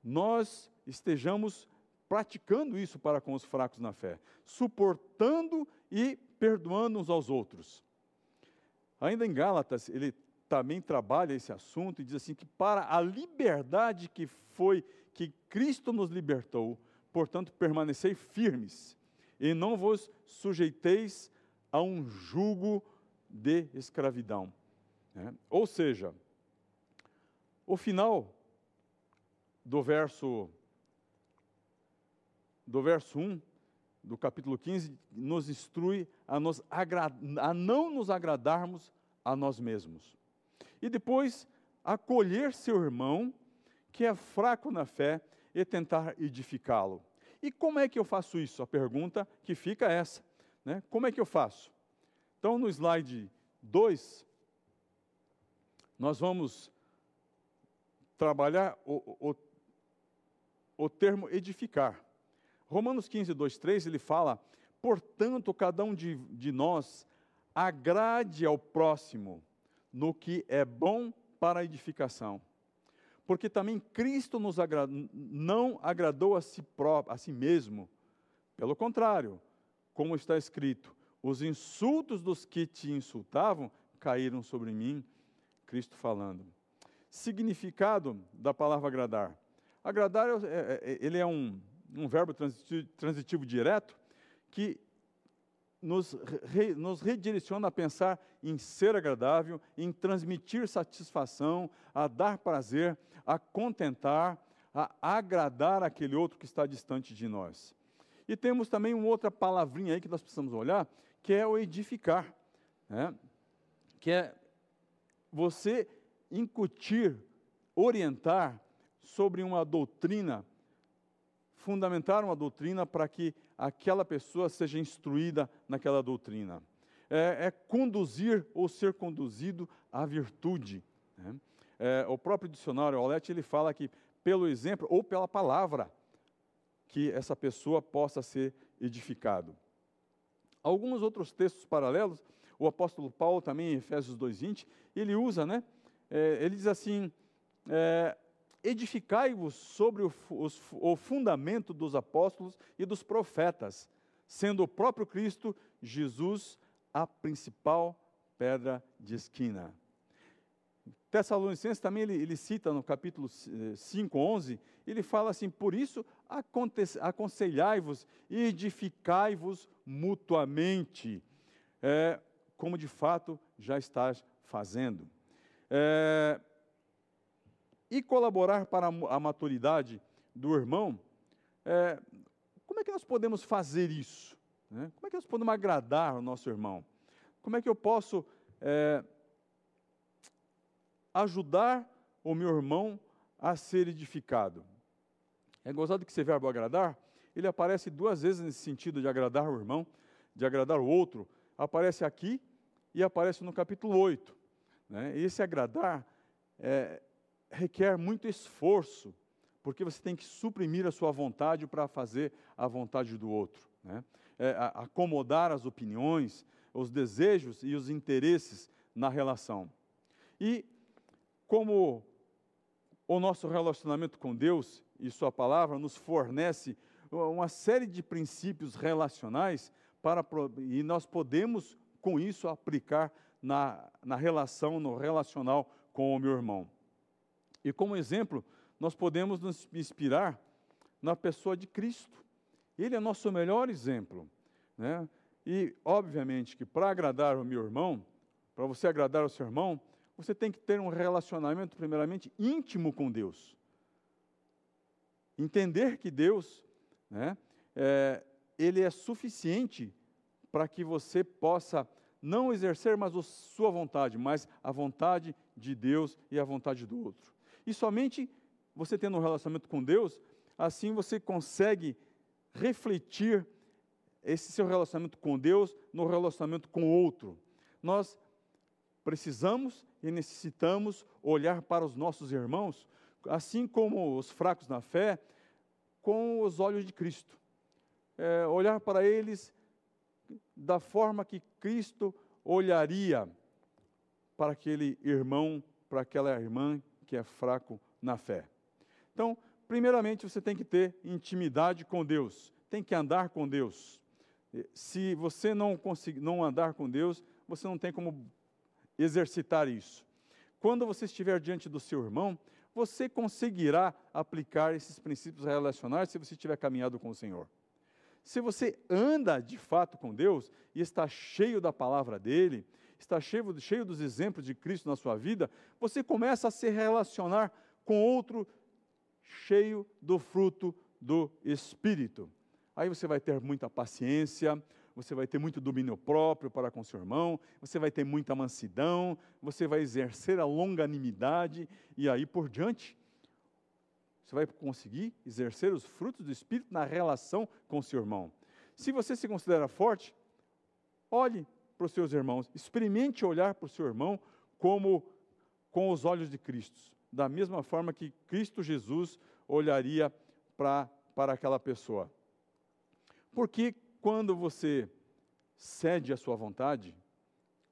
nós estejamos praticando isso para com os fracos na fé, suportando e perdoando uns aos outros. Ainda em Gálatas, ele também trabalha esse assunto e diz assim que para a liberdade que foi que Cristo nos libertou, portanto, permanecei firmes e não vos sujeiteis a um jugo de escravidão. Né? Ou seja, o final do verso do verso 1 do capítulo 15 nos instrui a, nos a não nos agradarmos a nós mesmos. E depois acolher seu irmão que é fraco na fé e tentar edificá-lo. E como é que eu faço isso? A pergunta que fica é essa. Né? Como é que eu faço? Então, no slide 2, nós vamos trabalhar o, o, o termo edificar. Romanos 15, 2, 3, ele fala: portanto, cada um de, de nós agrade ao próximo no que é bom para a edificação porque também Cristo nos agra não agradou a si, próprio, a si mesmo. Pelo contrário, como está escrito, os insultos dos que te insultavam caíram sobre mim, Cristo falando. Significado da palavra agradar. Agradar, é, é, é, ele é um, um verbo transitivo, transitivo direto, que nos, re, nos redireciona a pensar em ser agradável, em transmitir satisfação, a dar prazer, a contentar, a agradar aquele outro que está distante de nós. E temos também uma outra palavrinha aí que nós precisamos olhar, que é o edificar, né? que é você incutir, orientar sobre uma doutrina, fundamentar uma doutrina para que aquela pessoa seja instruída naquela doutrina. É, é conduzir ou ser conduzido à virtude. Né? É, o próprio dicionário Aulete, ele fala que pelo exemplo ou pela palavra que essa pessoa possa ser edificado. Alguns outros textos paralelos, o apóstolo Paulo também em Efésios 2:20, ele usa, né? É, ele diz assim: é, edificai-vos sobre o, os, o fundamento dos apóstolos e dos profetas, sendo o próprio Cristo, Jesus, a principal pedra de esquina. Tessalonicenses também ele, ele, cita no capítulo 5, 11, eh, ele fala assim: Por isso aconselhai-vos e edificai-vos mutuamente, é, como de fato já estás fazendo. É, e colaborar para a maturidade do irmão, é, como é que nós podemos fazer isso? Né? Como é que nós podemos agradar o nosso irmão? Como é que eu posso é, ajudar o meu irmão a ser edificado? É gozado que esse verbo agradar, ele aparece duas vezes nesse sentido de agradar o irmão, de agradar o outro. Aparece aqui e aparece no capítulo 8. Né? Esse agradar é, requer muito esforço, porque você tem que suprimir a sua vontade para fazer a vontade do outro. Né? É, acomodar as opiniões, os desejos e os interesses na relação. E como o nosso relacionamento com Deus e Sua palavra nos fornece uma série de princípios relacionais para, e nós podemos, com isso, aplicar na, na relação, no relacional com o meu irmão. E como exemplo, nós podemos nos inspirar na pessoa de Cristo. Ele é nosso melhor exemplo. Né? E, obviamente, que para agradar o meu irmão, para você agradar o seu irmão, você tem que ter um relacionamento, primeiramente, íntimo com Deus. Entender que Deus, né, é, Ele é suficiente para que você possa não exercer mais a sua vontade, mas a vontade de Deus e a vontade do outro. E somente você tendo um relacionamento com Deus, assim você consegue refletir esse seu relacionamento com Deus no relacionamento com o outro. Nós precisamos e necessitamos olhar para os nossos irmãos, assim como os fracos na fé, com os olhos de Cristo. É, olhar para eles da forma que Cristo olharia para aquele irmão, para aquela irmã que é fraco na fé. Então, primeiramente, você tem que ter intimidade com Deus, tem que andar com Deus. Se você não conseguir não andar com Deus, você não tem como exercitar isso. Quando você estiver diante do seu irmão, você conseguirá aplicar esses princípios relacionais se você tiver caminhado com o Senhor. Se você anda de fato com Deus e está cheio da palavra dele, está cheio, cheio dos exemplos de Cristo na sua vida, você começa a se relacionar com outro cheio do fruto do Espírito. Aí você vai ter muita paciência, você vai ter muito domínio próprio para com seu irmão, você vai ter muita mansidão, você vai exercer a longanimidade e aí por diante. Você vai conseguir exercer os frutos do Espírito na relação com seu irmão. Se você se considera forte, olhe para os seus irmãos, experimente olhar para o seu irmão como com os olhos de Cristo, da mesma forma que Cristo Jesus olharia para, para aquela pessoa. Porque quando você cede à sua vontade,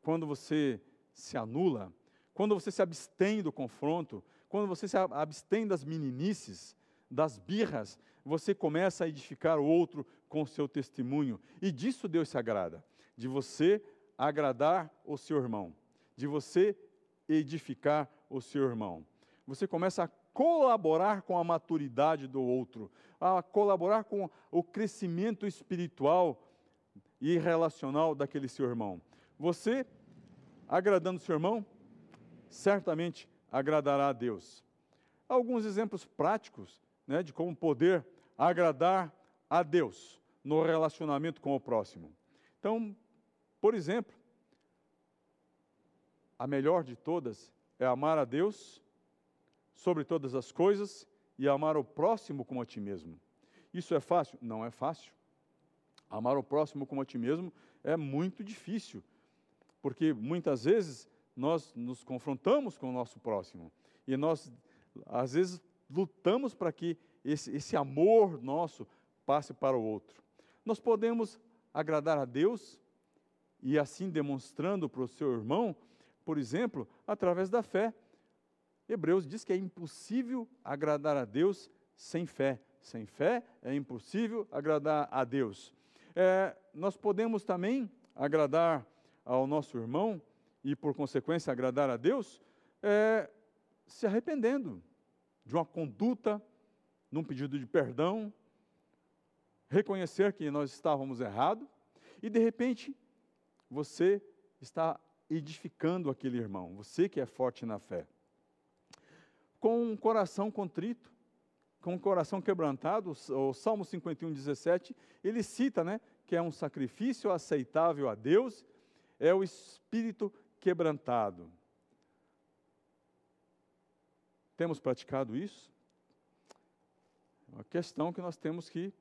quando você se anula, quando você se abstém do confronto, quando você se abstém das meninices, das birras, você começa a edificar o outro com o seu testemunho. E disso Deus se agrada, de você agradar o seu irmão, de você edificar o seu irmão. Você começa a colaborar com a maturidade do outro, a colaborar com o crescimento espiritual e relacional daquele seu irmão. Você, agradando seu irmão, certamente agradará a Deus. Alguns exemplos práticos né, de como poder agradar a Deus no relacionamento com o próximo. Então, por exemplo, a melhor de todas é amar a Deus sobre todas as coisas e amar o próximo como a ti mesmo. Isso é fácil? Não é fácil. Amar o próximo como a ti mesmo é muito difícil, porque muitas vezes nós nos confrontamos com o nosso próximo e nós, às vezes, lutamos para que esse, esse amor nosso passe para o outro. Nós podemos agradar a Deus e assim demonstrando para o seu irmão, por exemplo, através da fé. Hebreus diz que é impossível agradar a Deus sem fé. Sem fé é impossível agradar a Deus. É, nós podemos também agradar ao nosso irmão e, por consequência, agradar a Deus, é, se arrependendo de uma conduta, num pedido de perdão, reconhecer que nós estávamos errados e, de repente, você está edificando aquele irmão, você que é forte na fé. Com um coração contrito, com um coração quebrantado, o Salmo 51, 17, ele cita né, que é um sacrifício aceitável a Deus, é o espírito quebrantado. Temos praticado isso? É uma questão que nós temos que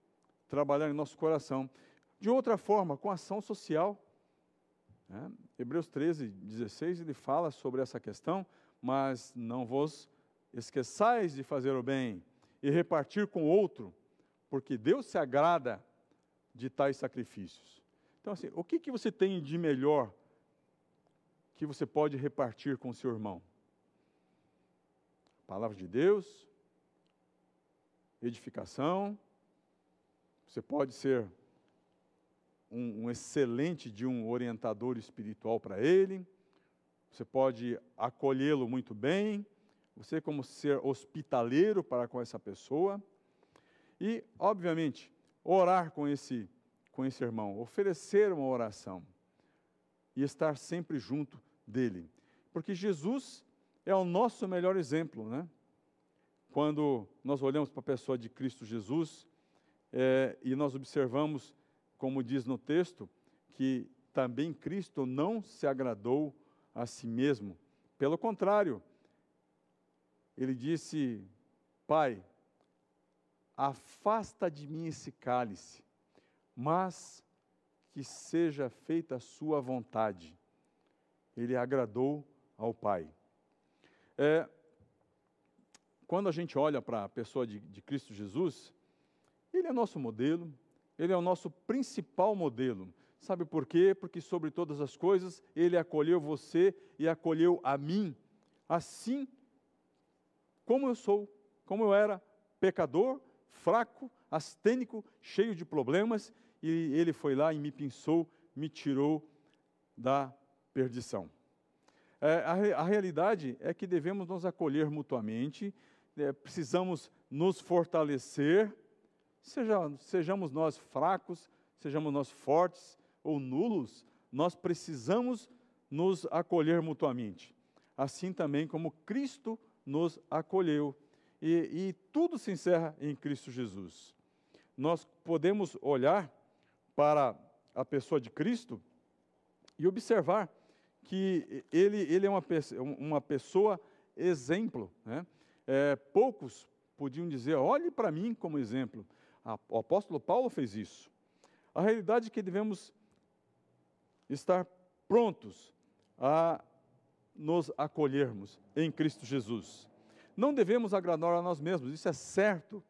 trabalhar em nosso coração. De outra forma, com ação social. Né? Hebreus 13, 16, ele fala sobre essa questão, mas não vos esqueçais de fazer o bem e repartir com outro, porque Deus se agrada de tais sacrifícios. Então, assim, o que, que você tem de melhor que você pode repartir com seu irmão? Palavra de Deus, edificação. Você pode ser um, um excelente de um orientador espiritual para ele. Você pode acolhê-lo muito bem. Você como ser hospitaleiro para com essa pessoa. E, obviamente, orar com esse, com esse irmão, oferecer uma oração e estar sempre junto dele. Porque Jesus é o nosso melhor exemplo, né? Quando nós olhamos para a pessoa de Cristo Jesus é, e nós observamos, como diz no texto, que também Cristo não se agradou a si mesmo. Pelo contrário, ele disse: Pai, afasta de mim esse cálice, mas que seja feita a sua vontade. Ele agradou ao Pai. É, quando a gente olha para a pessoa de, de Cristo Jesus, ele é nosso modelo, ele é o nosso principal modelo. Sabe por quê? Porque sobre todas as coisas ele acolheu você e acolheu a mim, assim como eu sou, como eu era, pecador, fraco, astênico, cheio de problemas, e ele foi lá e me pinçou, me tirou da perdição. É, a, a, realidade é que devemos nos acolher mutuamente, é, precisamos nos fortalecer, seja, sejamos nós fracos, sejamos nós fortes ou nulos, nós precisamos nos acolher mutuamente. Assim também como Cristo nos acolheu. E, e tudo se encerra em Cristo Jesus. Nós podemos olhar para a pessoa de Cristo e observar que ele, ele é uma, uma pessoa exemplo. Né? É, poucos podiam dizer, olhe para mim como exemplo. O apóstolo Paulo fez isso. A realidade é que devemos estar prontos a nos acolhermos em Cristo Jesus. Não devemos agradar a nós mesmos, isso é certo,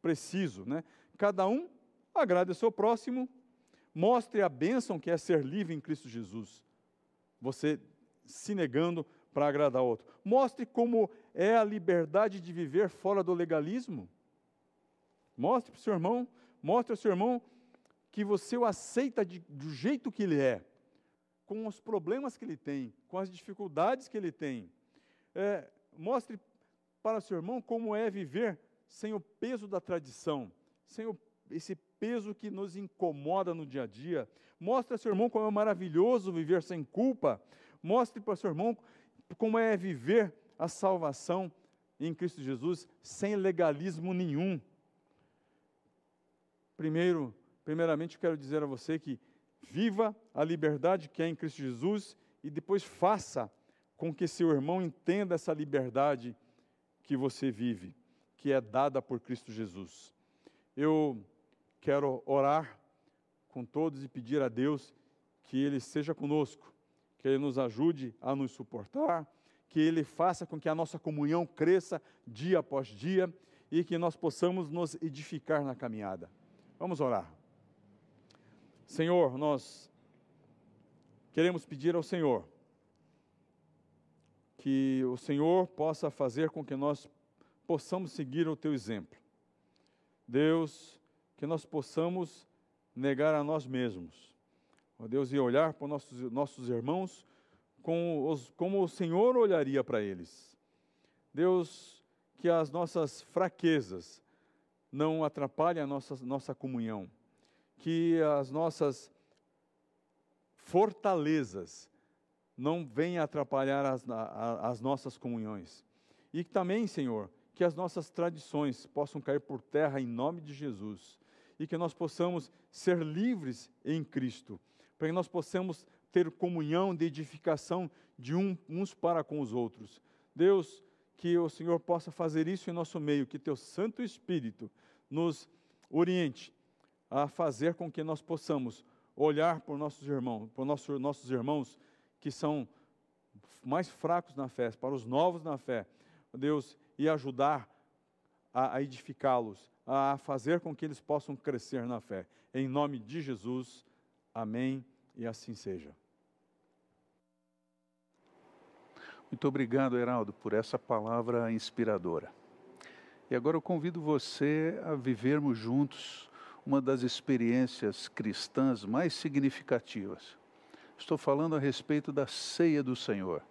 preciso. Né? Cada um agrade o seu próximo, mostre a bênção que é ser livre em Cristo Jesus você se negando para agradar outro. Mostre como é a liberdade de viver fora do legalismo. Mostre para o seu irmão, mostre ao seu irmão que você o aceita de, do jeito que ele é, com os problemas que ele tem, com as dificuldades que ele tem. É, mostre para seu irmão como é viver sem o peso da tradição, sem o, esse peso que nos incomoda no dia a dia. Mostre a seu irmão como é maravilhoso viver sem culpa. Mostre para seu irmão como é viver a salvação em Cristo Jesus sem legalismo nenhum. Primeiro, primeiramente, quero dizer a você que viva a liberdade que é em Cristo Jesus e depois faça com que seu irmão entenda essa liberdade que você vive, que é dada por Cristo Jesus. Eu quero orar com todos e pedir a Deus que Ele seja conosco, que Ele nos ajude a nos suportar, que Ele faça com que a nossa comunhão cresça dia após dia e que nós possamos nos edificar na caminhada. Vamos orar. Senhor, nós queremos pedir ao Senhor que o Senhor possa fazer com que nós possamos seguir o teu exemplo. Deus, que nós possamos negar a nós mesmos. Ó Deus, e olhar para nossos, nossos irmãos com os, como o Senhor olharia para eles. Deus, que as nossas fraquezas não atrapalhem a nossa, nossa comunhão que as nossas fortalezas não venham atrapalhar as, as nossas comunhões. E também, Senhor, que as nossas tradições possam cair por terra em nome de Jesus. E que nós possamos ser livres em Cristo, para que nós possamos ter comunhão de edificação de um, uns para com os outros. Deus, que o Senhor possa fazer isso em nosso meio, que Teu Santo Espírito nos oriente a fazer com que nós possamos olhar por nossos irmãos, por nossos, nossos irmãos que são mais fracos na fé, para os novos na fé, Deus, e ajudar a, a edificá-los, a fazer com que eles possam crescer na fé. Em nome de Jesus, amém e assim seja. Muito obrigado, Heraldo, por essa palavra inspiradora. E agora eu convido você a vivermos juntos uma das experiências cristãs mais significativas. Estou falando a respeito da ceia do Senhor.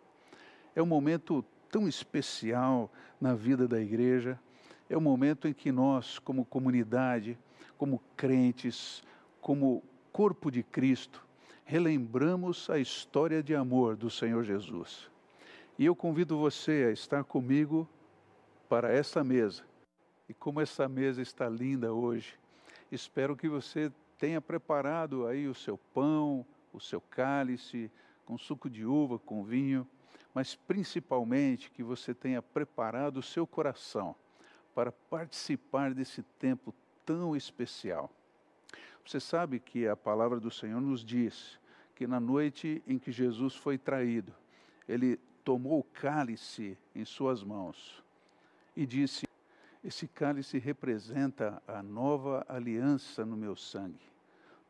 É um momento tão especial na vida da igreja, é um momento em que nós, como comunidade, como crentes, como corpo de Cristo, relembramos a história de amor do Senhor Jesus. E eu convido você a estar comigo para essa mesa. E como essa mesa está linda hoje, Espero que você tenha preparado aí o seu pão, o seu cálice, com suco de uva, com vinho, mas principalmente que você tenha preparado o seu coração para participar desse tempo tão especial. Você sabe que a palavra do Senhor nos diz que na noite em que Jesus foi traído, ele tomou o cálice em suas mãos e disse: esse cálice representa a nova aliança no meu sangue.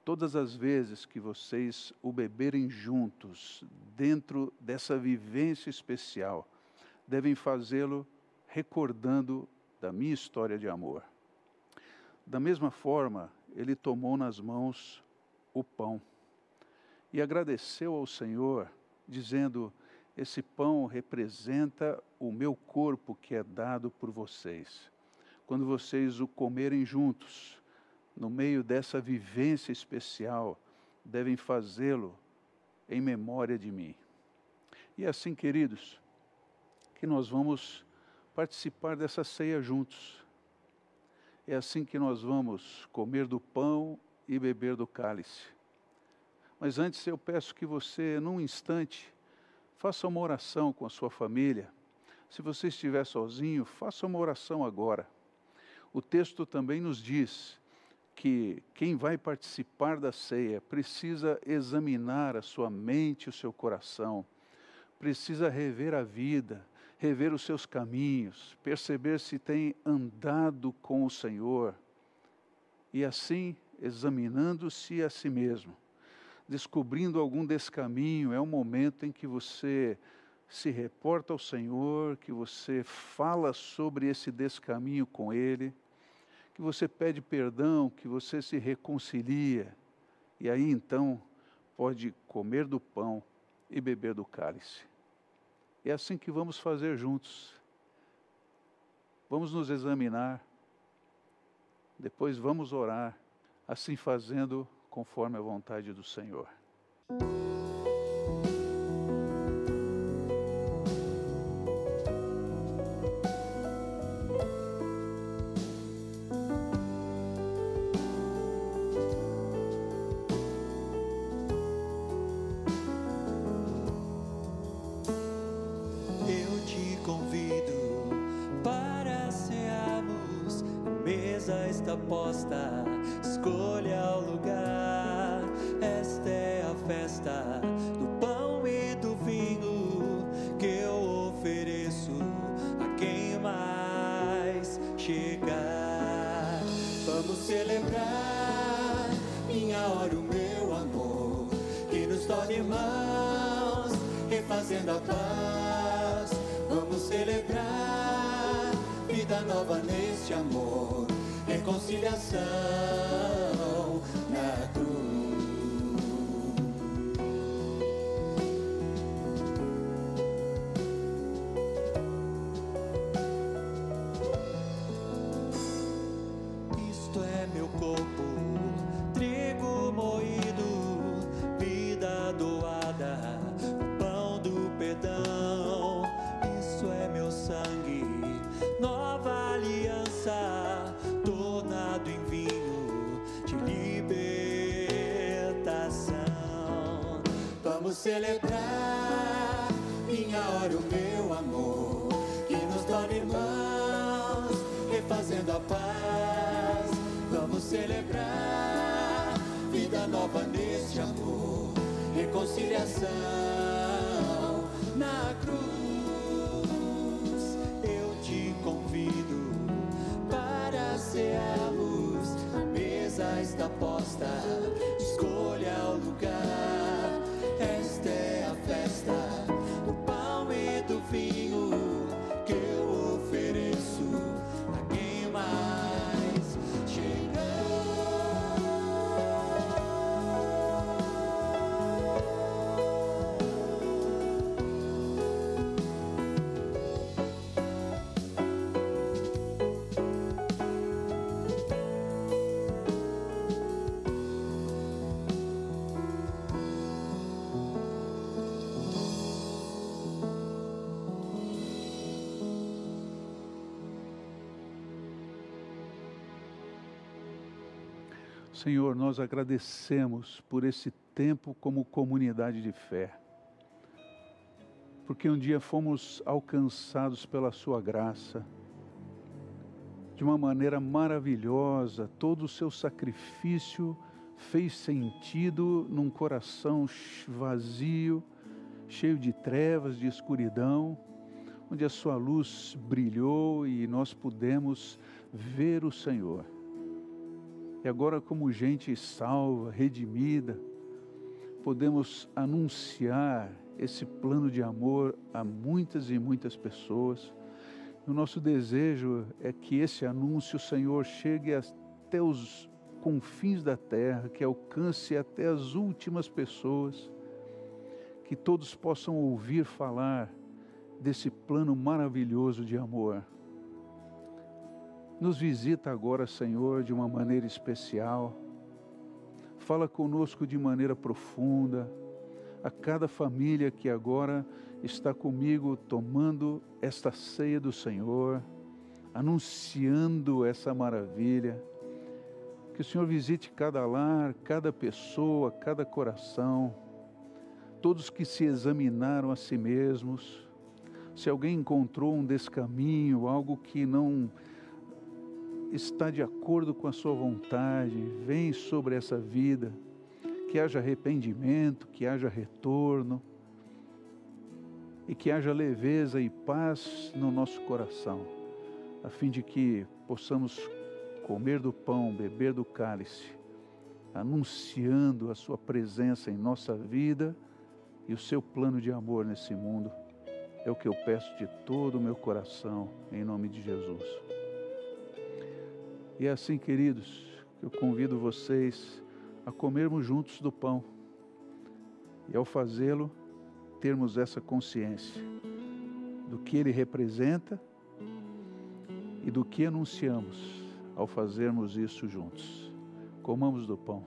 Todas as vezes que vocês o beberem juntos, dentro dessa vivência especial, devem fazê-lo recordando da minha história de amor. Da mesma forma, ele tomou nas mãos o pão e agradeceu ao Senhor, dizendo: Esse pão representa o meu corpo que é dado por vocês quando vocês o comerem juntos, no meio dessa vivência especial, devem fazê-lo em memória de mim. E assim, queridos, que nós vamos participar dessa ceia juntos. É assim que nós vamos comer do pão e beber do cálice. Mas antes eu peço que você, num instante, faça uma oração com a sua família. Se você estiver sozinho, faça uma oração agora. O texto também nos diz que quem vai participar da ceia precisa examinar a sua mente, o seu coração, precisa rever a vida, rever os seus caminhos, perceber se tem andado com o Senhor. E assim, examinando-se a si mesmo, descobrindo algum descaminho, é o momento em que você se reporta ao Senhor, que você fala sobre esse descaminho com Ele, que você pede perdão, que você se reconcilia, e aí então pode comer do pão e beber do cálice. É assim que vamos fazer juntos. vamos nos examinar, depois vamos orar, assim fazendo conforme a vontade do Senhor. Aliança, tornado em vinho de libertação. Vamos celebrar minha hora, o meu amor, que nos torna irmãos, refazendo a paz. Vamos celebrar vida nova neste amor, reconciliação mesa está posta, escolha o lugar. Senhor, nós agradecemos por esse tempo como comunidade de fé. Porque um dia fomos alcançados pela Sua graça, de uma maneira maravilhosa, todo o seu sacrifício fez sentido num coração vazio, cheio de trevas, de escuridão, onde a Sua luz brilhou e nós pudemos ver o Senhor. E agora, como gente salva, redimida, podemos anunciar esse plano de amor a muitas e muitas pessoas. O nosso desejo é que esse anúncio, Senhor, chegue até os confins da terra, que alcance até as últimas pessoas, que todos possam ouvir falar desse plano maravilhoso de amor. Nos visita agora, Senhor, de uma maneira especial. Fala conosco de maneira profunda. A cada família que agora está comigo tomando esta ceia do Senhor, anunciando essa maravilha. Que o Senhor visite cada lar, cada pessoa, cada coração, todos que se examinaram a si mesmos. Se alguém encontrou um descaminho, algo que não está de acordo com a sua vontade, vem sobre essa vida, que haja arrependimento, que haja retorno e que haja leveza e paz no nosso coração, a fim de que possamos comer do pão, beber do cálice, anunciando a sua presença em nossa vida e o seu plano de amor nesse mundo. É o que eu peço de todo o meu coração, em nome de Jesus. E é assim, queridos, que eu convido vocês a comermos juntos do pão. E ao fazê-lo, termos essa consciência do que ele representa e do que anunciamos ao fazermos isso juntos. Comamos do pão.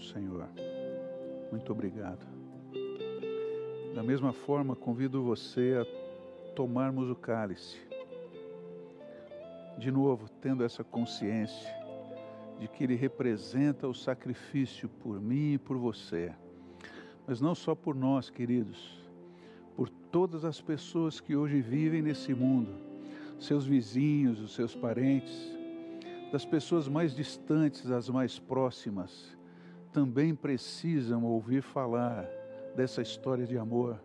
Senhor. Muito obrigado. Da mesma forma, convido você a tomarmos o cálice. De novo, tendo essa consciência de que ele representa o sacrifício por mim e por você. Mas não só por nós, queridos, por todas as pessoas que hoje vivem nesse mundo, seus vizinhos, os seus parentes, das pessoas mais distantes às mais próximas, também precisam ouvir falar dessa história de amor.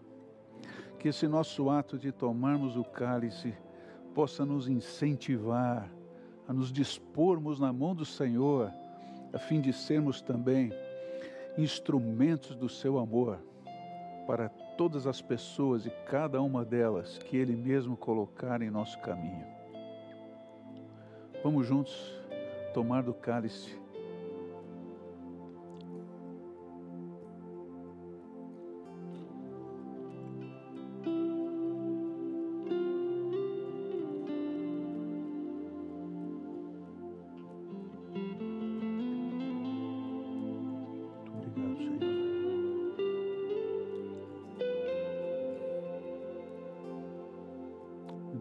Que esse nosso ato de tomarmos o cálice possa nos incentivar a nos dispormos na mão do Senhor, a fim de sermos também instrumentos do seu amor para todas as pessoas e cada uma delas que Ele mesmo colocar em nosso caminho. Vamos juntos tomar do cálice.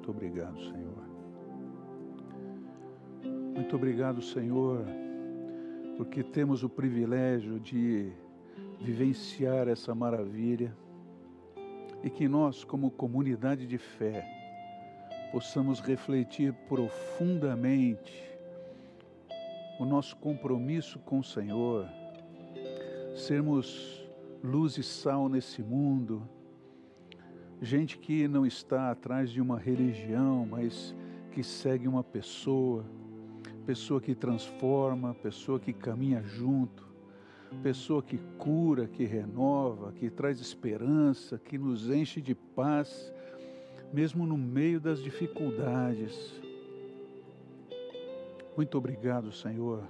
Muito obrigado, Senhor. Muito obrigado, Senhor, porque temos o privilégio de vivenciar essa maravilha e que nós, como comunidade de fé, possamos refletir profundamente o nosso compromisso com o Senhor, sermos luz e sal nesse mundo, gente que não está atrás de uma religião, mas que segue uma pessoa, pessoa que transforma, pessoa que caminha junto, pessoa que cura, que renova, que traz esperança, que nos enche de paz, mesmo no meio das dificuldades. Muito obrigado, Senhor,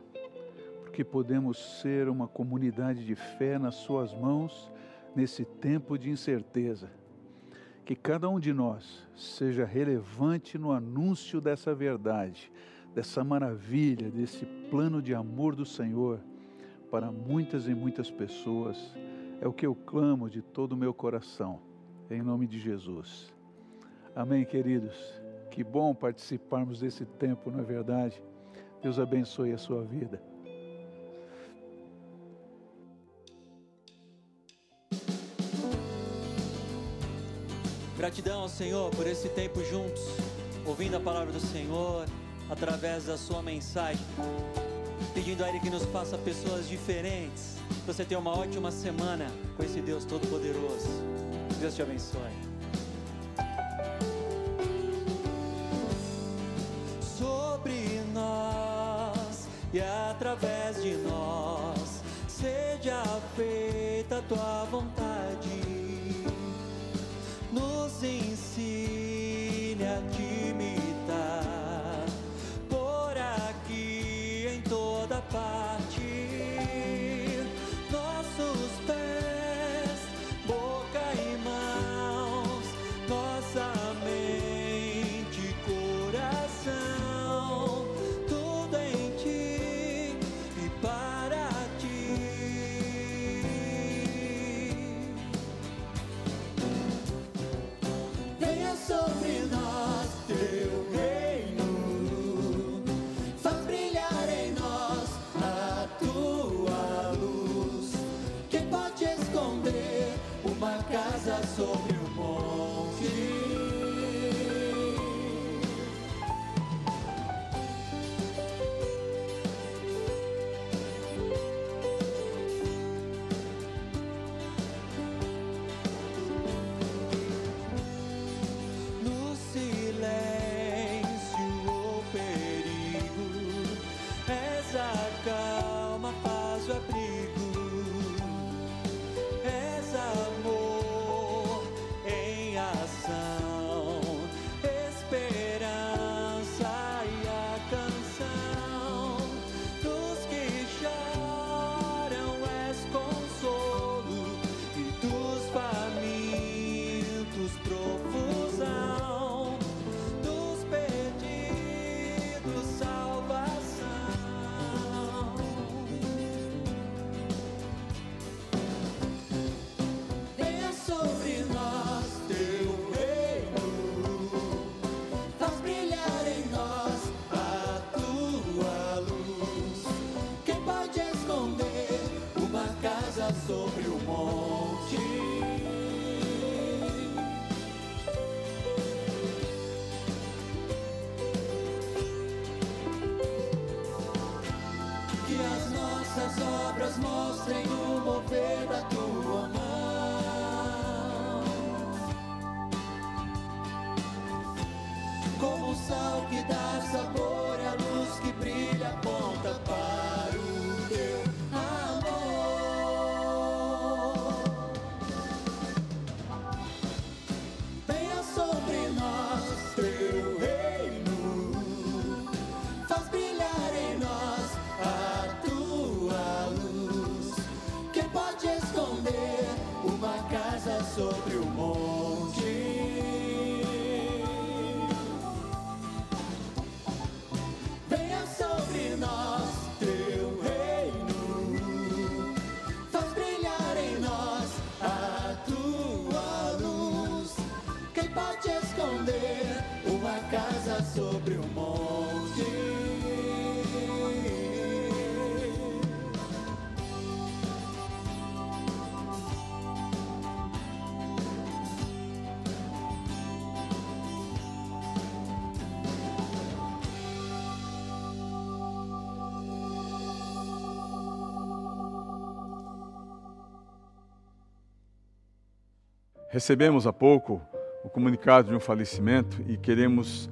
porque podemos ser uma comunidade de fé nas Suas mãos nesse tempo de incerteza. Que cada um de nós seja relevante no anúncio dessa verdade, dessa maravilha, desse plano de amor do Senhor para muitas e muitas pessoas. É o que eu clamo de todo o meu coração, em nome de Jesus. Amém, queridos. Que bom participarmos desse tempo, não é verdade? Deus abençoe a sua vida. Gratidão ao Senhor por esse tempo juntos, ouvindo a palavra do Senhor através da sua mensagem. Pedindo a Ele que nos faça pessoas diferentes. Você tenha uma ótima semana com esse Deus Todo-Poderoso. Deus te abençoe. sobre nós e através de nós seja feita a tua vontade. Nos Recebemos há pouco o comunicado de um falecimento e queremos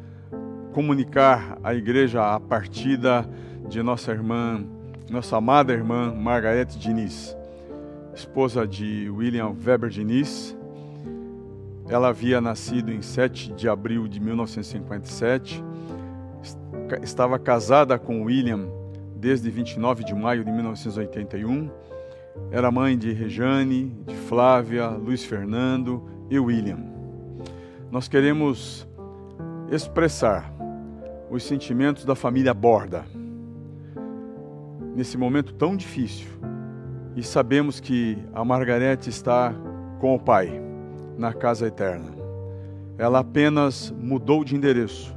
comunicar à igreja a partida de nossa irmã, nossa amada irmã Margarete Diniz, esposa de William Weber Diniz. Ela havia nascido em 7 de abril de 1957, estava casada com William desde 29 de maio de 1981 era mãe de Rejane, de Flávia, Luiz Fernando e William. Nós queremos expressar os sentimentos da família Borda nesse momento tão difícil. E sabemos que a Margarete está com o Pai na casa eterna. Ela apenas mudou de endereço,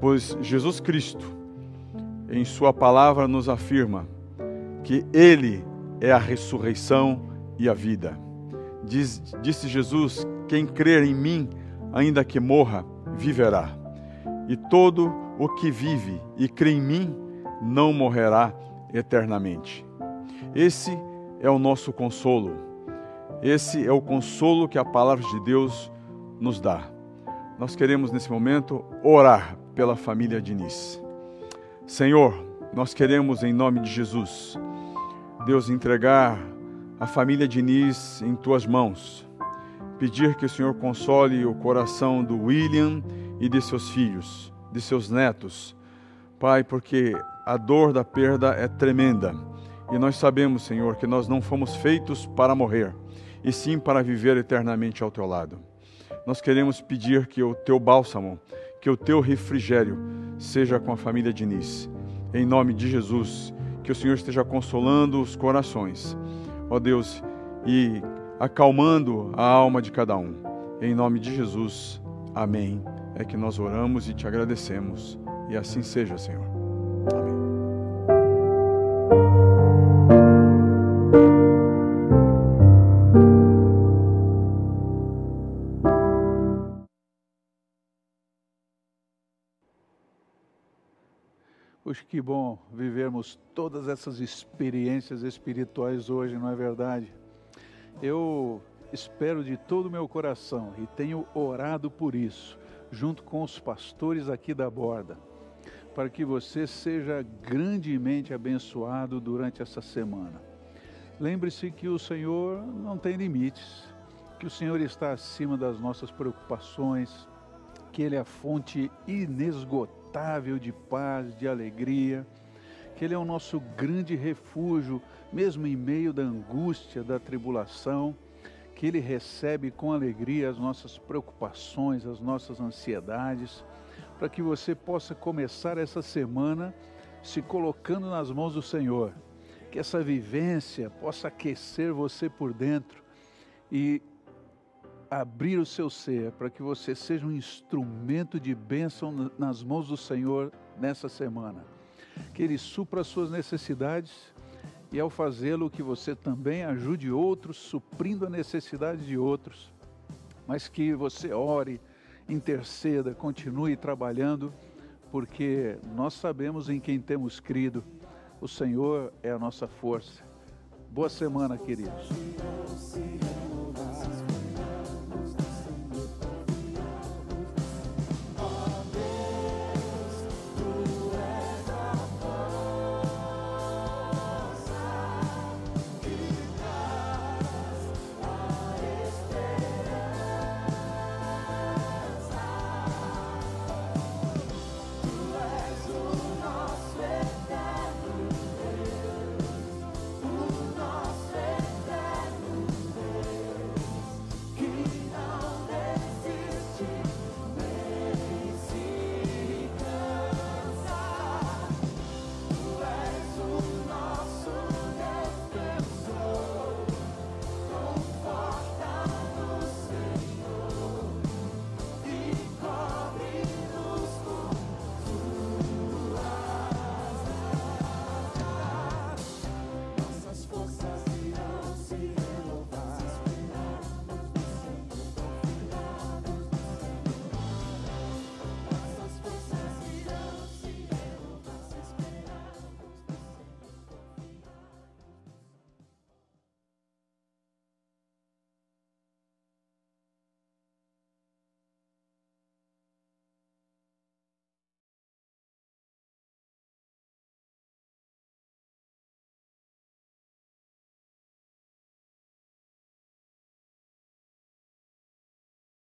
pois Jesus Cristo, em Sua palavra, nos afirma que Ele é a ressurreição e a vida. Diz, disse Jesus: Quem crer em mim, ainda que morra, viverá. E todo o que vive e crê em mim não morrerá eternamente. Esse é o nosso consolo. Esse é o consolo que a palavra de Deus nos dá. Nós queremos nesse momento orar pela família Diniz. Senhor, nós queremos em nome de Jesus Deus, entregar a família Diniz em tuas mãos. Pedir que o Senhor console o coração do William e de seus filhos, de seus netos. Pai, porque a dor da perda é tremenda. E nós sabemos, Senhor, que nós não fomos feitos para morrer, e sim para viver eternamente ao teu lado. Nós queremos pedir que o teu bálsamo, que o teu refrigério seja com a família Diniz. Em nome de Jesus que o Senhor esteja consolando os corações, ó Deus, e acalmando a alma de cada um. Em nome de Jesus, amém. É que nós oramos e te agradecemos, e assim seja, Senhor. Amém. Puxa, que bom vivermos todas essas experiências espirituais hoje, não é verdade? Eu espero de todo o meu coração e tenho orado por isso, junto com os pastores aqui da borda, para que você seja grandemente abençoado durante essa semana. Lembre-se que o Senhor não tem limites, que o Senhor está acima das nossas preocupações, que Ele é a fonte inesgotável inesgotável de paz, de alegria, que Ele é o nosso grande refúgio, mesmo em meio da angústia, da tribulação, que Ele recebe com alegria as nossas preocupações, as nossas ansiedades, para que você possa começar essa semana se colocando nas mãos do Senhor. Que essa vivência possa aquecer você por dentro e abrir o seu ser para que você seja um instrumento de bênção nas mãos do Senhor nessa semana. Que Ele supra as suas necessidades e, ao fazê-lo, que você também ajude outros, suprindo a necessidade de outros, mas que você ore, interceda, continue trabalhando, porque nós sabemos em quem temos crido. O Senhor é a nossa força. Boa semana, queridos.